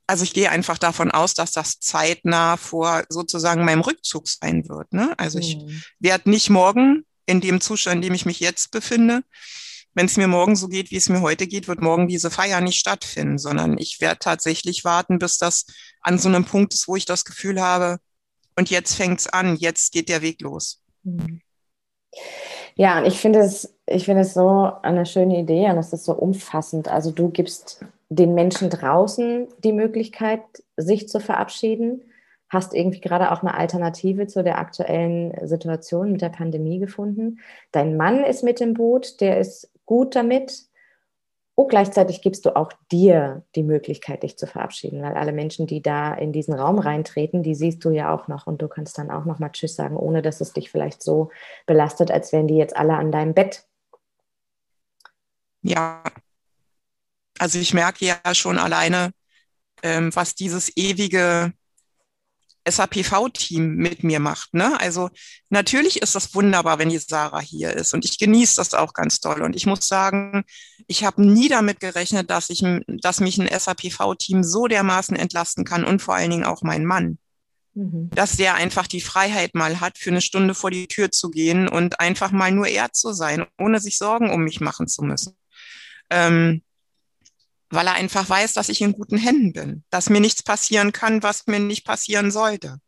also ich gehe einfach davon aus, dass das zeitnah vor sozusagen meinem Rückzug sein wird. Ne? Also ich mhm. werde nicht morgen in dem Zustand, in dem ich mich jetzt befinde, wenn es mir morgen so geht, wie es mir heute geht, wird morgen diese Feier nicht stattfinden, sondern ich werde tatsächlich warten, bis das an so einem Punkt ist, wo ich das Gefühl habe, und jetzt fängt es an, jetzt geht der Weg los. Mhm. Ja, und ich finde es, ich finde es so eine schöne Idee und es ist so umfassend. Also du gibst den Menschen draußen die Möglichkeit, sich zu verabschieden, hast irgendwie gerade auch eine Alternative zu der aktuellen Situation mit der Pandemie gefunden. Dein Mann ist mit im Boot, der ist gut damit. Und gleichzeitig gibst du auch dir die Möglichkeit, dich zu verabschieden, weil alle Menschen, die da in diesen Raum reintreten, die siehst du ja auch noch und du kannst dann auch noch mal Tschüss sagen, ohne dass es dich vielleicht so belastet, als wären die jetzt alle an deinem Bett. Ja, also ich merke ja schon alleine, ähm, was dieses ewige SAPV-Team mit mir macht. Ne? Also natürlich ist das wunderbar, wenn die Sarah hier ist und ich genieße das auch ganz toll. Und ich muss sagen, ich habe nie damit gerechnet, dass ich, dass mich ein SAPV-Team so dermaßen entlasten kann und vor allen Dingen auch mein Mann. Mhm. Dass der einfach die Freiheit mal hat, für eine Stunde vor die Tür zu gehen und einfach mal nur er zu sein, ohne sich Sorgen um mich machen zu müssen. Ähm, weil er einfach weiß, dass ich in guten Händen bin, dass mir nichts passieren kann, was mir nicht passieren sollte.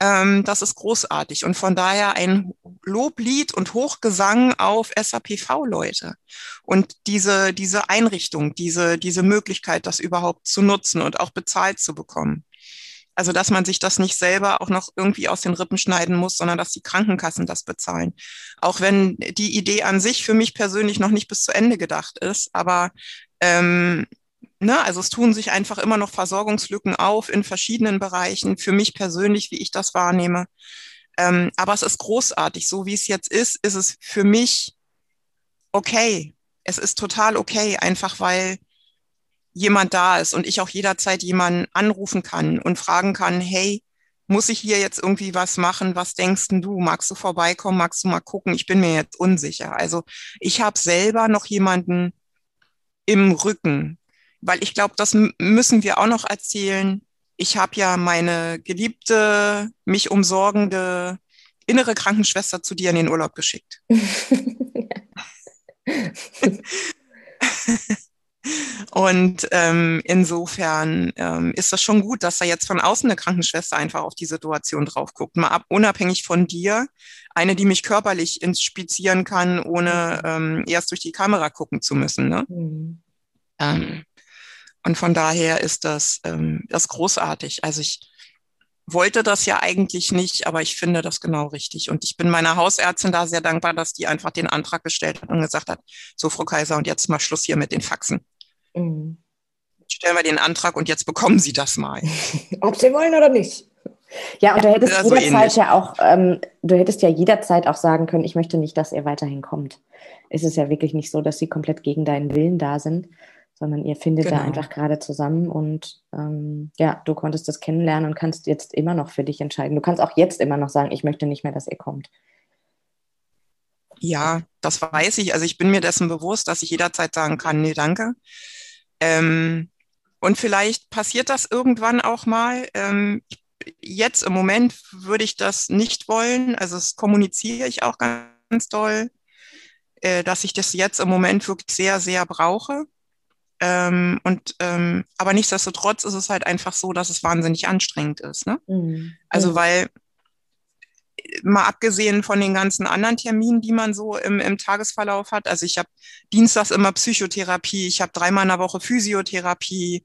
Ähm, das ist großartig und von daher ein Loblied und Hochgesang auf SAPV-Leute und diese, diese Einrichtung, diese, diese Möglichkeit, das überhaupt zu nutzen und auch bezahlt zu bekommen. Also, dass man sich das nicht selber auch noch irgendwie aus den Rippen schneiden muss, sondern dass die Krankenkassen das bezahlen. Auch wenn die Idee an sich für mich persönlich noch nicht bis zu Ende gedacht ist, aber ähm, ne, also es tun sich einfach immer noch Versorgungslücken auf in verschiedenen Bereichen, für mich persönlich, wie ich das wahrnehme. Ähm, aber es ist großartig. So wie es jetzt ist, ist es für mich okay. Es ist total okay, einfach weil jemand da ist und ich auch jederzeit jemanden anrufen kann und fragen kann, hey, muss ich hier jetzt irgendwie was machen? Was denkst du? Magst du vorbeikommen? Magst du mal gucken? Ich bin mir jetzt unsicher. Also ich habe selber noch jemanden im Rücken, weil ich glaube, das müssen wir auch noch erzählen. Ich habe ja meine geliebte, mich umsorgende innere Krankenschwester zu dir in den Urlaub geschickt. Und ähm, insofern ähm, ist das schon gut, dass da jetzt von außen eine Krankenschwester einfach auf die Situation drauf guckt. Mal ab, unabhängig von dir, eine, die mich körperlich inspizieren kann, ohne ähm, erst durch die Kamera gucken zu müssen. Ne? Mhm. Ähm, und von daher ist das, ähm, das großartig. Also ich wollte das ja eigentlich nicht, aber ich finde das genau richtig. Und ich bin meiner Hausärztin da sehr dankbar, dass die einfach den Antrag gestellt hat und gesagt hat, so Frau Kaiser, und jetzt mal Schluss hier mit den Faxen. Mhm. Stellen wir den Antrag und jetzt bekommen Sie das mal. Ob Sie wollen oder nicht. Ja, und du hättest ja, so jederzeit ähnlich. ja auch, ähm, du hättest ja jederzeit auch sagen können, ich möchte nicht, dass er weiterhin kommt. Es ist ja wirklich nicht so, dass sie komplett gegen deinen Willen da sind, sondern ihr findet genau. da einfach gerade zusammen und ähm, ja, du konntest das kennenlernen und kannst jetzt immer noch für dich entscheiden. Du kannst auch jetzt immer noch sagen, ich möchte nicht mehr, dass ihr kommt. Ja, das weiß ich. Also ich bin mir dessen bewusst, dass ich jederzeit sagen kann, nee, danke. Ähm, und vielleicht passiert das irgendwann auch mal. Ähm, jetzt im Moment würde ich das nicht wollen. Also das kommuniziere ich auch ganz doll, äh, dass ich das jetzt im Moment wirklich sehr, sehr brauche. Ähm, und ähm, aber nichtsdestotrotz ist es halt einfach so, dass es wahnsinnig anstrengend ist. Ne? Mhm. Also weil mal abgesehen von den ganzen anderen Terminen, die man so im, im Tagesverlauf hat. Also ich habe dienstags immer Psychotherapie, ich habe dreimal in der Woche Physiotherapie,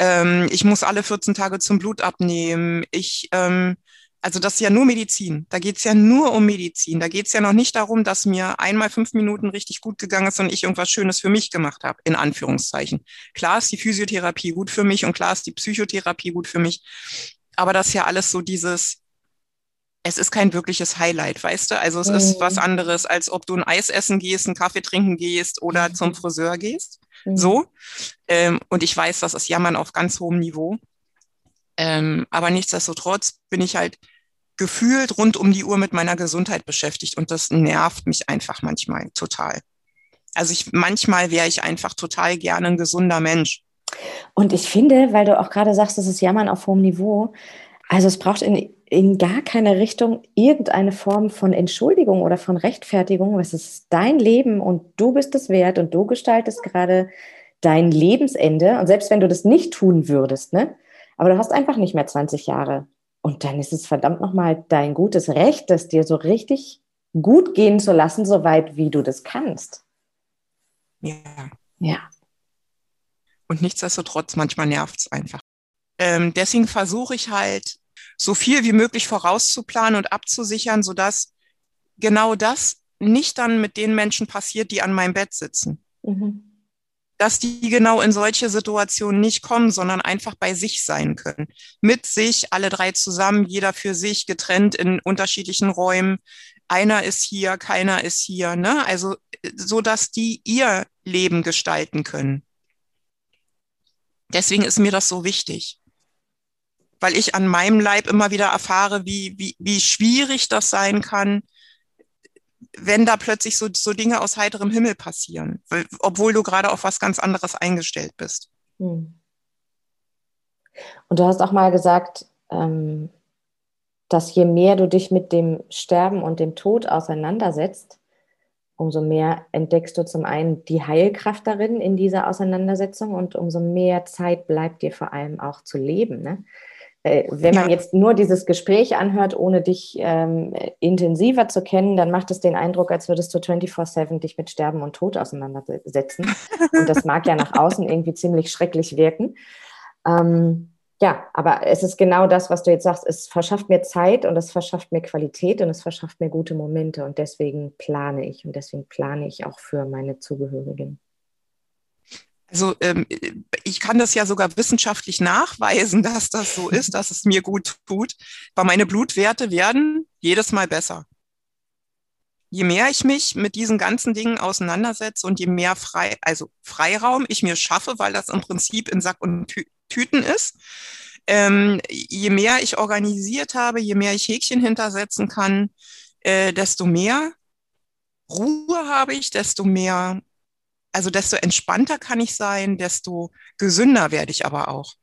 ähm, ich muss alle 14 Tage zum Blut abnehmen, ich ähm, also das ist ja nur Medizin. Da geht's ja nur um Medizin. Da geht's ja noch nicht darum, dass mir einmal fünf Minuten richtig gut gegangen ist und ich irgendwas Schönes für mich gemacht habe, in Anführungszeichen. Klar ist die Physiotherapie gut für mich und klar ist die Psychotherapie gut für mich. Aber das ist ja alles so dieses, es ist kein wirkliches Highlight, weißt du? Also es mhm. ist was anderes, als ob du ein Eis essen gehst, einen Kaffee trinken gehst oder mhm. zum Friseur gehst. Mhm. So. Ähm, und ich weiß, das ist Jammern auf ganz hohem Niveau. Ähm, aber nichtsdestotrotz bin ich halt gefühlt rund um die Uhr mit meiner Gesundheit beschäftigt und das nervt mich einfach manchmal total. Also ich, manchmal wäre ich einfach total gerne ein gesunder Mensch. Und ich finde, weil du auch gerade sagst, das ist Jammern auf hohem Niveau, also es braucht in, in gar keine Richtung irgendeine Form von Entschuldigung oder von Rechtfertigung. Es ist dein Leben und du bist es wert und du gestaltest gerade dein Lebensende. Und selbst wenn du das nicht tun würdest, ne, aber du hast einfach nicht mehr 20 Jahre. Und dann ist es verdammt nochmal dein gutes Recht, das dir so richtig gut gehen zu lassen, soweit wie du das kannst. Ja. Ja. Und nichtsdestotrotz, manchmal nervt es einfach. Ähm, deswegen versuche ich halt, so viel wie möglich vorauszuplanen und abzusichern, sodass genau das nicht dann mit den Menschen passiert, die an meinem Bett sitzen. Mhm dass die genau in solche Situationen nicht kommen, sondern einfach bei sich sein können. Mit sich, alle drei zusammen, jeder für sich, getrennt in unterschiedlichen Räumen. Einer ist hier, keiner ist hier, ne? Also, so dass die ihr Leben gestalten können. Deswegen ist mir das so wichtig. Weil ich an meinem Leib immer wieder erfahre, wie, wie, wie schwierig das sein kann, wenn da plötzlich so, so Dinge aus heiterem Himmel passieren, obwohl du gerade auf was ganz anderes eingestellt bist. Hm. Und du hast auch mal gesagt, ähm, dass je mehr du dich mit dem Sterben und dem Tod auseinandersetzt, umso mehr entdeckst du zum einen die Heilkraft darin in dieser Auseinandersetzung und umso mehr Zeit bleibt dir vor allem auch zu leben. Ne? Äh, wenn man jetzt nur dieses Gespräch anhört, ohne dich ähm, intensiver zu kennen, dann macht es den Eindruck, als würdest du 24-7 dich mit Sterben und Tod auseinandersetzen. und das mag ja nach außen irgendwie ziemlich schrecklich wirken. Ähm, ja, aber es ist genau das, was du jetzt sagst. Es verschafft mir Zeit und es verschafft mir Qualität und es verschafft mir gute Momente. Und deswegen plane ich und deswegen plane ich auch für meine Zugehörigen. Also ähm, ich kann das ja sogar wissenschaftlich nachweisen, dass das so ist, dass es mir gut tut, weil meine Blutwerte werden jedes Mal besser. Je mehr ich mich mit diesen ganzen Dingen auseinandersetze und je mehr frei, also Freiraum ich mir schaffe, weil das im Prinzip in Sack und Tü Tüten ist, ähm, je mehr ich organisiert habe, je mehr ich Häkchen hintersetzen kann, äh, desto mehr Ruhe habe ich, desto mehr also desto entspannter kann ich sein, desto gesünder werde ich aber auch.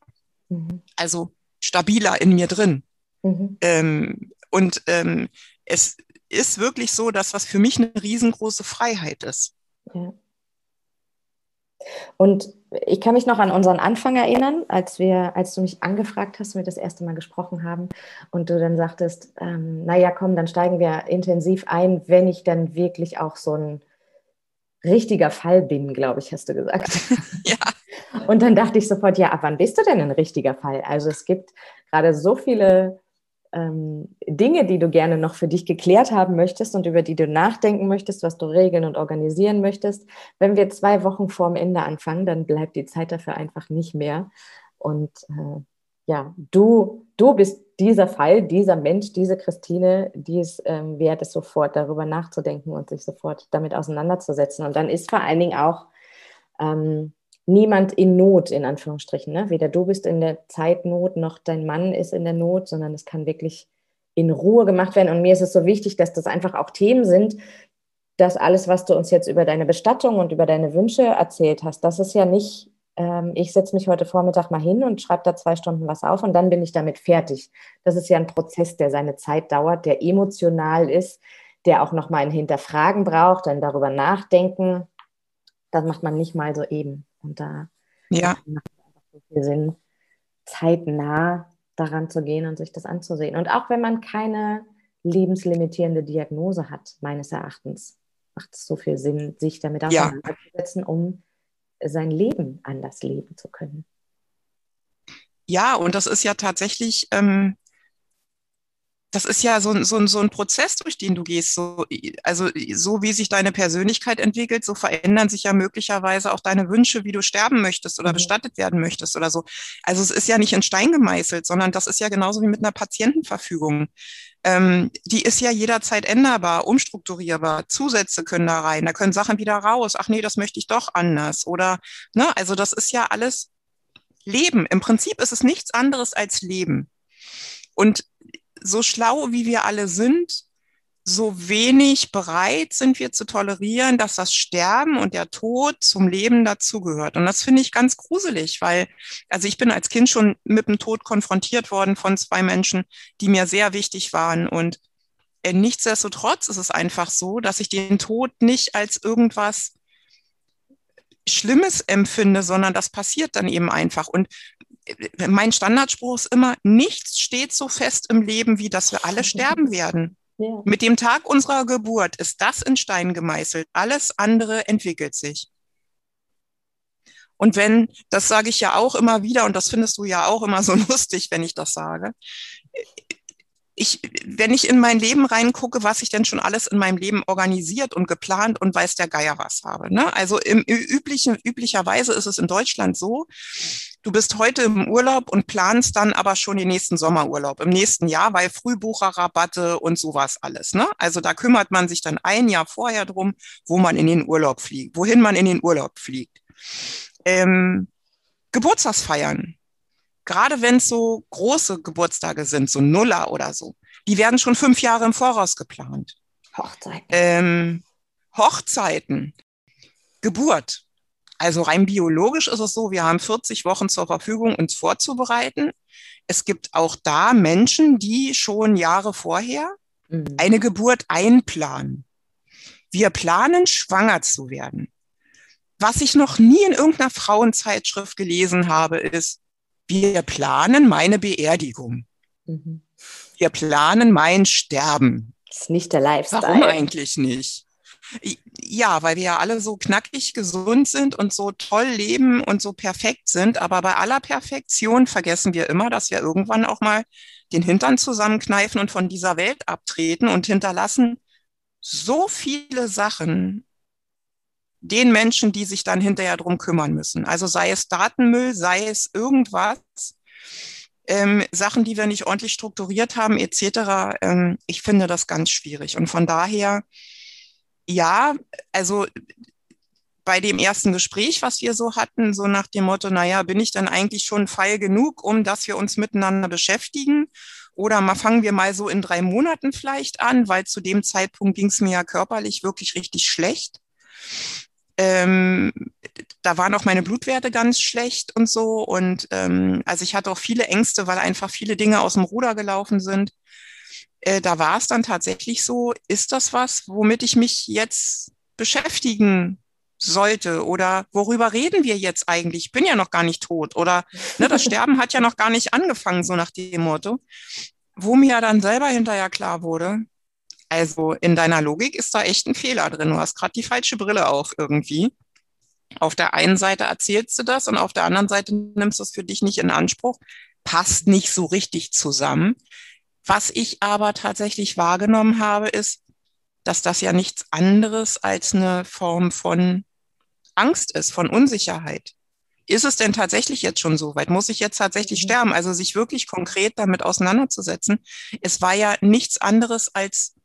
Mhm. Also stabiler in mir drin. Mhm. Ähm, und ähm, es ist wirklich so, dass das für mich eine riesengroße Freiheit ist. Ja. Und ich kann mich noch an unseren Anfang erinnern, als wir, als du mich angefragt hast wir das erste Mal gesprochen haben und du dann sagtest, ähm, naja, komm, dann steigen wir intensiv ein, wenn ich dann wirklich auch so ein richtiger Fall bin, glaube ich, hast du gesagt. ja. Und dann dachte ich sofort, ja, ab wann bist du denn ein richtiger Fall? Also es gibt gerade so viele ähm, Dinge, die du gerne noch für dich geklärt haben möchtest und über die du nachdenken möchtest, was du regeln und organisieren möchtest. Wenn wir zwei Wochen vorm Ende anfangen, dann bleibt die Zeit dafür einfach nicht mehr. Und äh, ja, du, du bist dieser Fall, dieser Mensch, diese Christine, die es ähm, wert ist, sofort darüber nachzudenken und sich sofort damit auseinanderzusetzen. Und dann ist vor allen Dingen auch ähm, niemand in Not, in Anführungsstrichen. Ne? Weder du bist in der Zeitnot, noch dein Mann ist in der Not, sondern es kann wirklich in Ruhe gemacht werden. Und mir ist es so wichtig, dass das einfach auch Themen sind, dass alles, was du uns jetzt über deine Bestattung und über deine Wünsche erzählt hast, das ist ja nicht ähm, ich setze mich heute Vormittag mal hin und schreibe da zwei Stunden was auf und dann bin ich damit fertig. Das ist ja ein Prozess, der seine Zeit dauert, der emotional ist, der auch nochmal ein Hinterfragen braucht, dann darüber nachdenken. Das macht man nicht mal so eben. Und da ja. macht es einfach so viel Sinn, zeitnah daran zu gehen und sich das anzusehen. Und auch wenn man keine lebenslimitierende Diagnose hat, meines Erachtens, macht es so viel Sinn, sich damit auseinanderzusetzen, ja. um sein Leben anders leben zu können. Ja, und das ist ja tatsächlich, ähm, das ist ja so, so, so ein Prozess, durch den du gehst. So, also so wie sich deine Persönlichkeit entwickelt, so verändern sich ja möglicherweise auch deine Wünsche, wie du sterben möchtest oder mhm. bestattet werden möchtest oder so. Also es ist ja nicht in Stein gemeißelt, sondern das ist ja genauso wie mit einer Patientenverfügung. Ähm, die ist ja jederzeit änderbar, umstrukturierbar. Zusätze können da rein, da können Sachen wieder raus. Ach nee, das möchte ich doch anders. Oder, ne, also das ist ja alles Leben. Im Prinzip ist es nichts anderes als Leben. Und so schlau wie wir alle sind, so wenig bereit sind wir zu tolerieren, dass das Sterben und der Tod zum Leben dazugehört. Und das finde ich ganz gruselig, weil, also ich bin als Kind schon mit dem Tod konfrontiert worden von zwei Menschen, die mir sehr wichtig waren. Und äh, nichtsdestotrotz ist es einfach so, dass ich den Tod nicht als irgendwas Schlimmes empfinde, sondern das passiert dann eben einfach. Und mein Standardspruch ist immer, nichts steht so fest im Leben, wie dass wir alle sterben werden. Ja. Mit dem Tag unserer Geburt ist das in Stein gemeißelt. Alles andere entwickelt sich. Und wenn, das sage ich ja auch immer wieder, und das findest du ja auch immer so lustig, wenn ich das sage, ich, wenn ich in mein Leben reingucke, was ich denn schon alles in meinem Leben organisiert und geplant und weiß der Geier was habe. Ne? Also im üblichen, üblicherweise ist es in Deutschland so, du bist heute im Urlaub und planst dann aber schon den nächsten Sommerurlaub im nächsten Jahr, weil Frühbucherrabatte und sowas alles. Ne? Also da kümmert man sich dann ein Jahr vorher drum, wo man in den Urlaub fliegt, wohin man in den Urlaub fliegt. Ähm, Geburtstagsfeiern gerade wenn es so große Geburtstage sind, so Nuller oder so, die werden schon fünf Jahre im Voraus geplant. Hochzeiten. Ähm, Hochzeiten, Geburt. Also rein biologisch ist es so, wir haben 40 Wochen zur Verfügung, uns vorzubereiten. Es gibt auch da Menschen, die schon Jahre vorher mhm. eine Geburt einplanen. Wir planen, schwanger zu werden. Was ich noch nie in irgendeiner Frauenzeitschrift gelesen habe, ist, wir planen meine Beerdigung. Mhm. Wir planen mein Sterben. Das ist nicht der Lifestyle. Warum eigentlich nicht? Ja, weil wir ja alle so knackig gesund sind und so toll leben und so perfekt sind. Aber bei aller Perfektion vergessen wir immer, dass wir irgendwann auch mal den Hintern zusammenkneifen und von dieser Welt abtreten und hinterlassen so viele Sachen den Menschen, die sich dann hinterher drum kümmern müssen. Also sei es Datenmüll, sei es irgendwas, ähm, Sachen, die wir nicht ordentlich strukturiert haben, etc. Ähm, ich finde das ganz schwierig. Und von daher, ja, also bei dem ersten Gespräch, was wir so hatten, so nach dem Motto, naja, bin ich dann eigentlich schon feil genug, um dass wir uns miteinander beschäftigen? Oder mal fangen wir mal so in drei Monaten vielleicht an, weil zu dem Zeitpunkt ging es mir ja körperlich wirklich richtig schlecht. Ähm, da waren auch meine Blutwerte ganz schlecht und so. Und ähm, also ich hatte auch viele Ängste, weil einfach viele Dinge aus dem Ruder gelaufen sind. Äh, da war es dann tatsächlich so, ist das was, womit ich mich jetzt beschäftigen sollte oder worüber reden wir jetzt eigentlich? Ich bin ja noch gar nicht tot oder ne, das Sterben hat ja noch gar nicht angefangen, so nach dem Motto. Wo mir dann selber hinterher klar wurde, also in deiner Logik ist da echt ein Fehler drin. Du hast gerade die falsche Brille auf irgendwie. Auf der einen Seite erzählst du das und auf der anderen Seite nimmst du es für dich nicht in Anspruch. Passt nicht so richtig zusammen. Was ich aber tatsächlich wahrgenommen habe, ist, dass das ja nichts anderes als eine Form von Angst ist, von Unsicherheit. Ist es denn tatsächlich jetzt schon so weit? Muss ich jetzt tatsächlich mhm. sterben? Also sich wirklich konkret damit auseinanderzusetzen. Es war ja nichts anderes als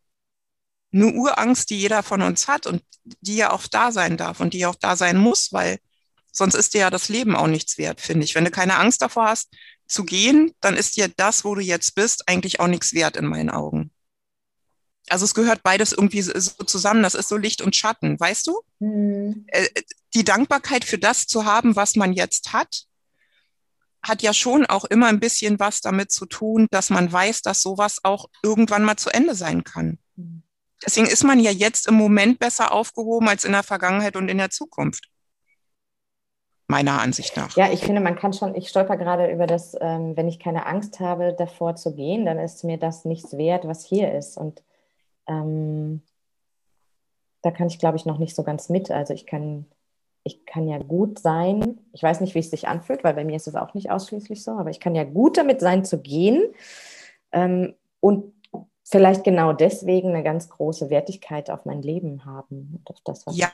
eine Urangst, die jeder von uns hat und die ja auch da sein darf und die auch da sein muss, weil sonst ist dir ja das Leben auch nichts wert, finde ich. Wenn du keine Angst davor hast, zu gehen, dann ist dir das, wo du jetzt bist, eigentlich auch nichts wert in meinen Augen. Also es gehört beides irgendwie so zusammen. Das ist so Licht und Schatten, weißt du? Mhm. Die Dankbarkeit für das zu haben, was man jetzt hat, hat ja schon auch immer ein bisschen was damit zu tun, dass man weiß, dass sowas auch irgendwann mal zu Ende sein kann. Mhm. Deswegen ist man ja jetzt im Moment besser aufgehoben als in der Vergangenheit und in der Zukunft. Meiner Ansicht nach. Ja, ich finde, man kann schon, ich stolper gerade über das, ähm, wenn ich keine Angst habe, davor zu gehen, dann ist mir das nichts wert, was hier ist. Und ähm, da kann ich, glaube ich, noch nicht so ganz mit. Also ich kann, ich kann ja gut sein. Ich weiß nicht, wie es sich anfühlt, weil bei mir ist es auch nicht ausschließlich so, aber ich kann ja gut damit sein zu gehen ähm, und vielleicht genau deswegen eine ganz große Wertigkeit auf mein Leben haben. Auf das, ja,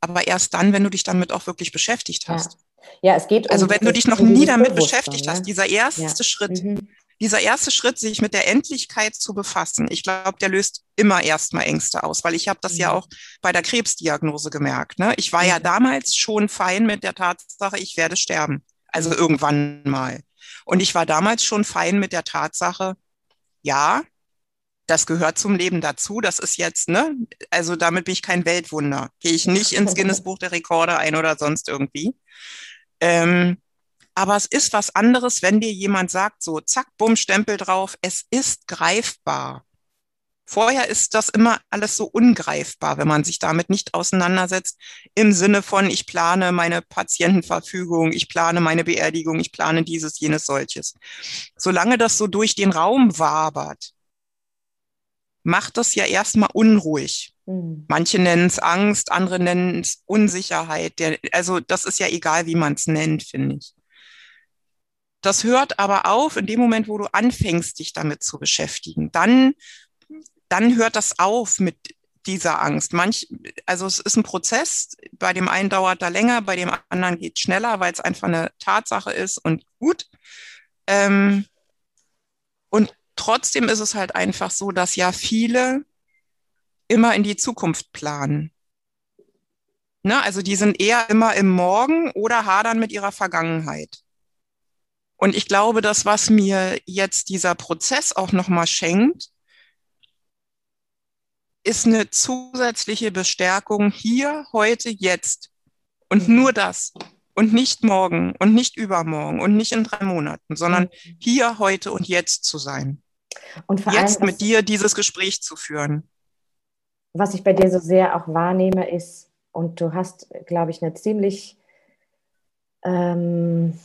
aber erst dann, wenn du dich damit auch wirklich beschäftigt hast. Ja, ja es geht um Also wenn du dich noch nie damit beschäftigt ne? hast, dieser erste ja. Schritt, mhm. dieser erste Schritt, sich mit der Endlichkeit zu befassen, ich glaube, der löst immer erstmal Ängste aus, weil ich habe das mhm. ja auch bei der Krebsdiagnose gemerkt. Ne? Ich war mhm. ja damals schon fein mit der Tatsache, ich werde sterben. Also irgendwann mal. Und ich war damals schon fein mit der Tatsache, ja, das gehört zum Leben dazu. Das ist jetzt, ne, also damit bin ich kein Weltwunder. Gehe ich nicht ins Guinness Buch der Rekorde ein oder sonst irgendwie. Ähm, aber es ist was anderes, wenn dir jemand sagt, so, zack, bumm, Stempel drauf, es ist greifbar. Vorher ist das immer alles so ungreifbar, wenn man sich damit nicht auseinandersetzt, im Sinne von, ich plane meine Patientenverfügung, ich plane meine Beerdigung, ich plane dieses, jenes, solches. Solange das so durch den Raum wabert, macht das ja erstmal unruhig. Mhm. Manche nennen es Angst, andere nennen es Unsicherheit. Der, also das ist ja egal, wie man es nennt, finde ich. Das hört aber auf in dem Moment, wo du anfängst, dich damit zu beschäftigen. Dann, dann hört das auf mit dieser Angst. Manch, also es ist ein Prozess. Bei dem einen dauert er länger, bei dem anderen geht es schneller, weil es einfach eine Tatsache ist und gut. Ähm, trotzdem ist es halt einfach so, dass ja viele immer in die Zukunft planen. Ne? Also die sind eher immer im Morgen oder hadern mit ihrer Vergangenheit. Und ich glaube, das, was mir jetzt dieser Prozess auch nochmal schenkt, ist eine zusätzliche Bestärkung hier, heute, jetzt. Und mhm. nur das. Und nicht morgen und nicht übermorgen und nicht in drei Monaten, sondern mhm. hier, heute und jetzt zu sein. Und vor jetzt allem, mit dir dieses Gespräch zu führen. Was ich bei dir so sehr auch wahrnehme, ist, und du hast, glaube ich, eine ziemlich, ähm,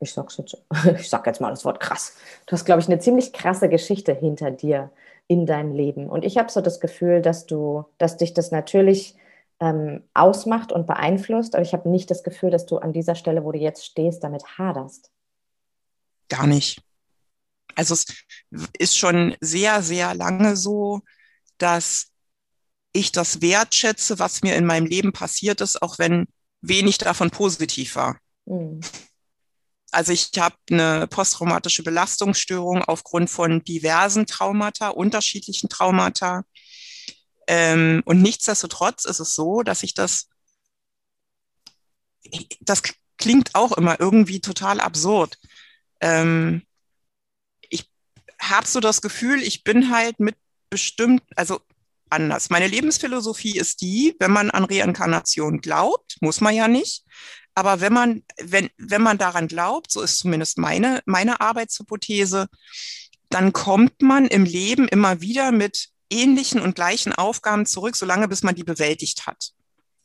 ich, sag's jetzt, ich sag jetzt mal das Wort krass, du hast, glaube ich, eine ziemlich krasse Geschichte hinter dir in deinem Leben. Und ich habe so das Gefühl, dass du, dass dich das natürlich ähm, ausmacht und beeinflusst, aber ich habe nicht das Gefühl, dass du an dieser Stelle, wo du jetzt stehst, damit haderst. Gar nicht. Also es ist schon sehr, sehr lange so, dass ich das wertschätze, was mir in meinem Leben passiert ist, auch wenn wenig davon positiv war. Mhm. Also ich habe eine posttraumatische Belastungsstörung aufgrund von diversen Traumata, unterschiedlichen Traumata. Ähm, und nichtsdestotrotz ist es so, dass ich das, das klingt auch immer irgendwie total absurd. Ähm, habe so das Gefühl, ich bin halt mit bestimmt, also anders. Meine Lebensphilosophie ist die, wenn man an Reinkarnation glaubt, muss man ja nicht. Aber wenn man, wenn, wenn man daran glaubt, so ist zumindest meine, meine Arbeitshypothese, dann kommt man im Leben immer wieder mit ähnlichen und gleichen Aufgaben zurück, solange bis man die bewältigt hat.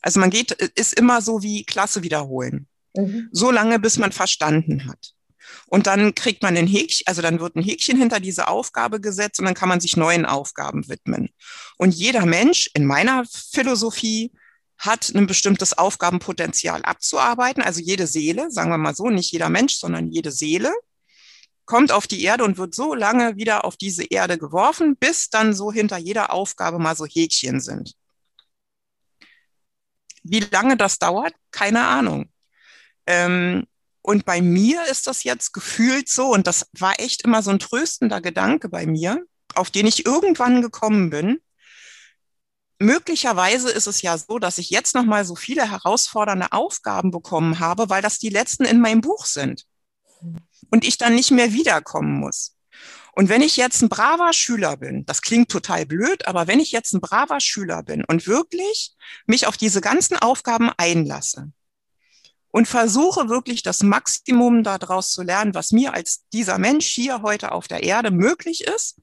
Also man geht, ist immer so wie Klasse wiederholen. Mhm. So lange, bis man verstanden hat. Und dann kriegt man ein Häkchen, also dann wird ein Häkchen hinter diese Aufgabe gesetzt und dann kann man sich neuen Aufgaben widmen. Und jeder Mensch in meiner Philosophie hat ein bestimmtes Aufgabenpotenzial abzuarbeiten. Also jede Seele, sagen wir mal so, nicht jeder Mensch, sondern jede Seele kommt auf die Erde und wird so lange wieder auf diese Erde geworfen, bis dann so hinter jeder Aufgabe mal so Häkchen sind. Wie lange das dauert, keine Ahnung. Ähm, und bei mir ist das jetzt gefühlt so, und das war echt immer so ein tröstender Gedanke bei mir, auf den ich irgendwann gekommen bin. Möglicherweise ist es ja so, dass ich jetzt noch mal so viele herausfordernde Aufgaben bekommen habe, weil das die letzten in meinem Buch sind und ich dann nicht mehr wiederkommen muss. Und wenn ich jetzt ein braver Schüler bin, das klingt total blöd, aber wenn ich jetzt ein braver Schüler bin und wirklich mich auf diese ganzen Aufgaben einlasse, und versuche wirklich das Maximum daraus zu lernen, was mir als dieser Mensch hier heute auf der Erde möglich ist,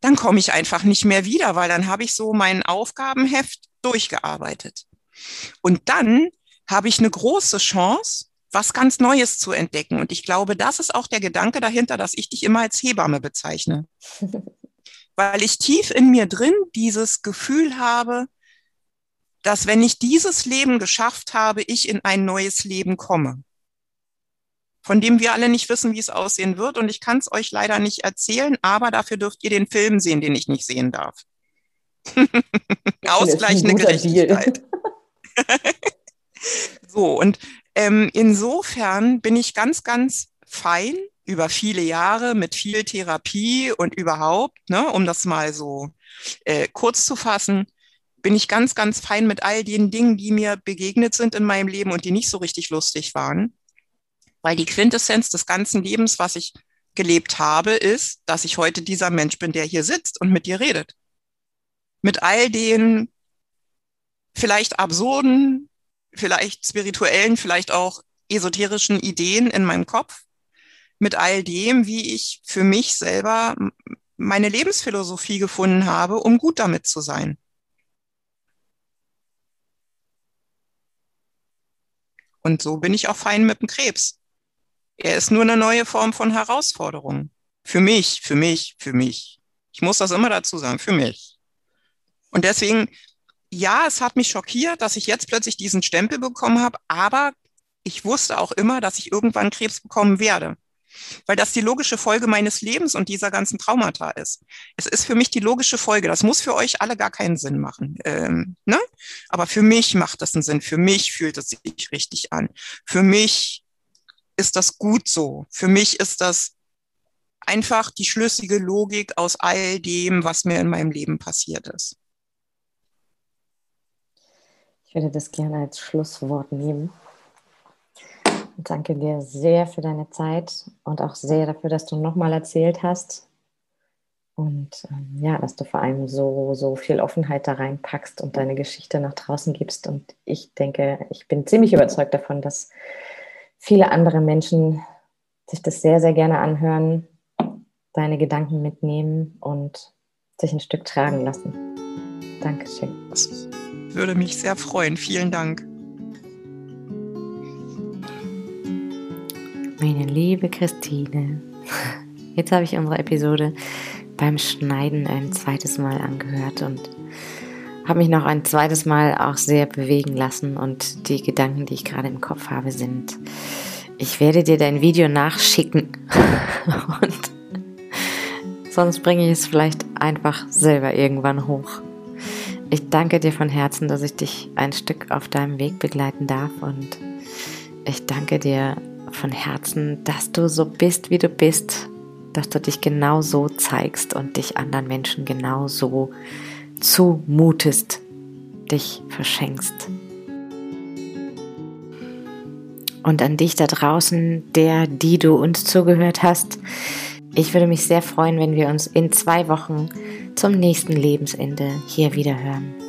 dann komme ich einfach nicht mehr wieder, weil dann habe ich so mein Aufgabenheft durchgearbeitet. Und dann habe ich eine große Chance, was ganz Neues zu entdecken. Und ich glaube, das ist auch der Gedanke dahinter, dass ich dich immer als Hebamme bezeichne. weil ich tief in mir drin dieses Gefühl habe, dass wenn ich dieses Leben geschafft habe, ich in ein neues Leben komme. von dem wir alle nicht wissen, wie es aussehen wird. Und ich kann es euch leider nicht erzählen, aber dafür dürft ihr den Film sehen, den ich nicht sehen darf. Ausgleichende Gerechtigkeit. so, und ähm, insofern bin ich ganz, ganz fein über viele Jahre mit viel Therapie und überhaupt, ne, um das mal so äh, kurz zu fassen, bin ich ganz, ganz fein mit all den Dingen, die mir begegnet sind in meinem Leben und die nicht so richtig lustig waren. Weil die Quintessenz des ganzen Lebens, was ich gelebt habe, ist, dass ich heute dieser Mensch bin, der hier sitzt und mit dir redet. Mit all den vielleicht absurden, vielleicht spirituellen, vielleicht auch esoterischen Ideen in meinem Kopf, mit all dem, wie ich für mich selber meine Lebensphilosophie gefunden habe, um gut damit zu sein. Und so bin ich auch fein mit dem Krebs. Er ist nur eine neue Form von Herausforderung. Für mich, für mich, für mich. Ich muss das immer dazu sagen, für mich. Und deswegen, ja, es hat mich schockiert, dass ich jetzt plötzlich diesen Stempel bekommen habe, aber ich wusste auch immer, dass ich irgendwann Krebs bekommen werde weil das die logische Folge meines Lebens und dieser ganzen Traumata ist. Es ist für mich die logische Folge. Das muss für euch alle gar keinen Sinn machen. Ähm, ne? Aber für mich macht das einen Sinn. Für mich fühlt es sich richtig an. Für mich ist das gut so. Für mich ist das einfach die schlüssige Logik aus all dem, was mir in meinem Leben passiert ist. Ich würde das gerne als Schlusswort nehmen. Danke dir sehr für deine Zeit und auch sehr dafür, dass du nochmal erzählt hast. Und ähm, ja, dass du vor allem so, so viel Offenheit da reinpackst und deine Geschichte nach draußen gibst. Und ich denke, ich bin ziemlich überzeugt davon, dass viele andere Menschen sich das sehr, sehr gerne anhören, deine Gedanken mitnehmen und sich ein Stück tragen lassen. Dankeschön. Das würde mich sehr freuen. Vielen Dank. Meine liebe Christine, jetzt habe ich unsere Episode beim Schneiden ein zweites Mal angehört und habe mich noch ein zweites Mal auch sehr bewegen lassen und die Gedanken, die ich gerade im Kopf habe, sind, ich werde dir dein Video nachschicken und sonst bringe ich es vielleicht einfach selber irgendwann hoch. Ich danke dir von Herzen, dass ich dich ein Stück auf deinem Weg begleiten darf und ich danke dir von Herzen, dass du so bist, wie du bist, dass du dich genau so zeigst und dich anderen Menschen genau so zumutest, dich verschenkst. Und an dich da draußen, der, die du uns zugehört hast, ich würde mich sehr freuen, wenn wir uns in zwei Wochen zum nächsten Lebensende hier wieder hören.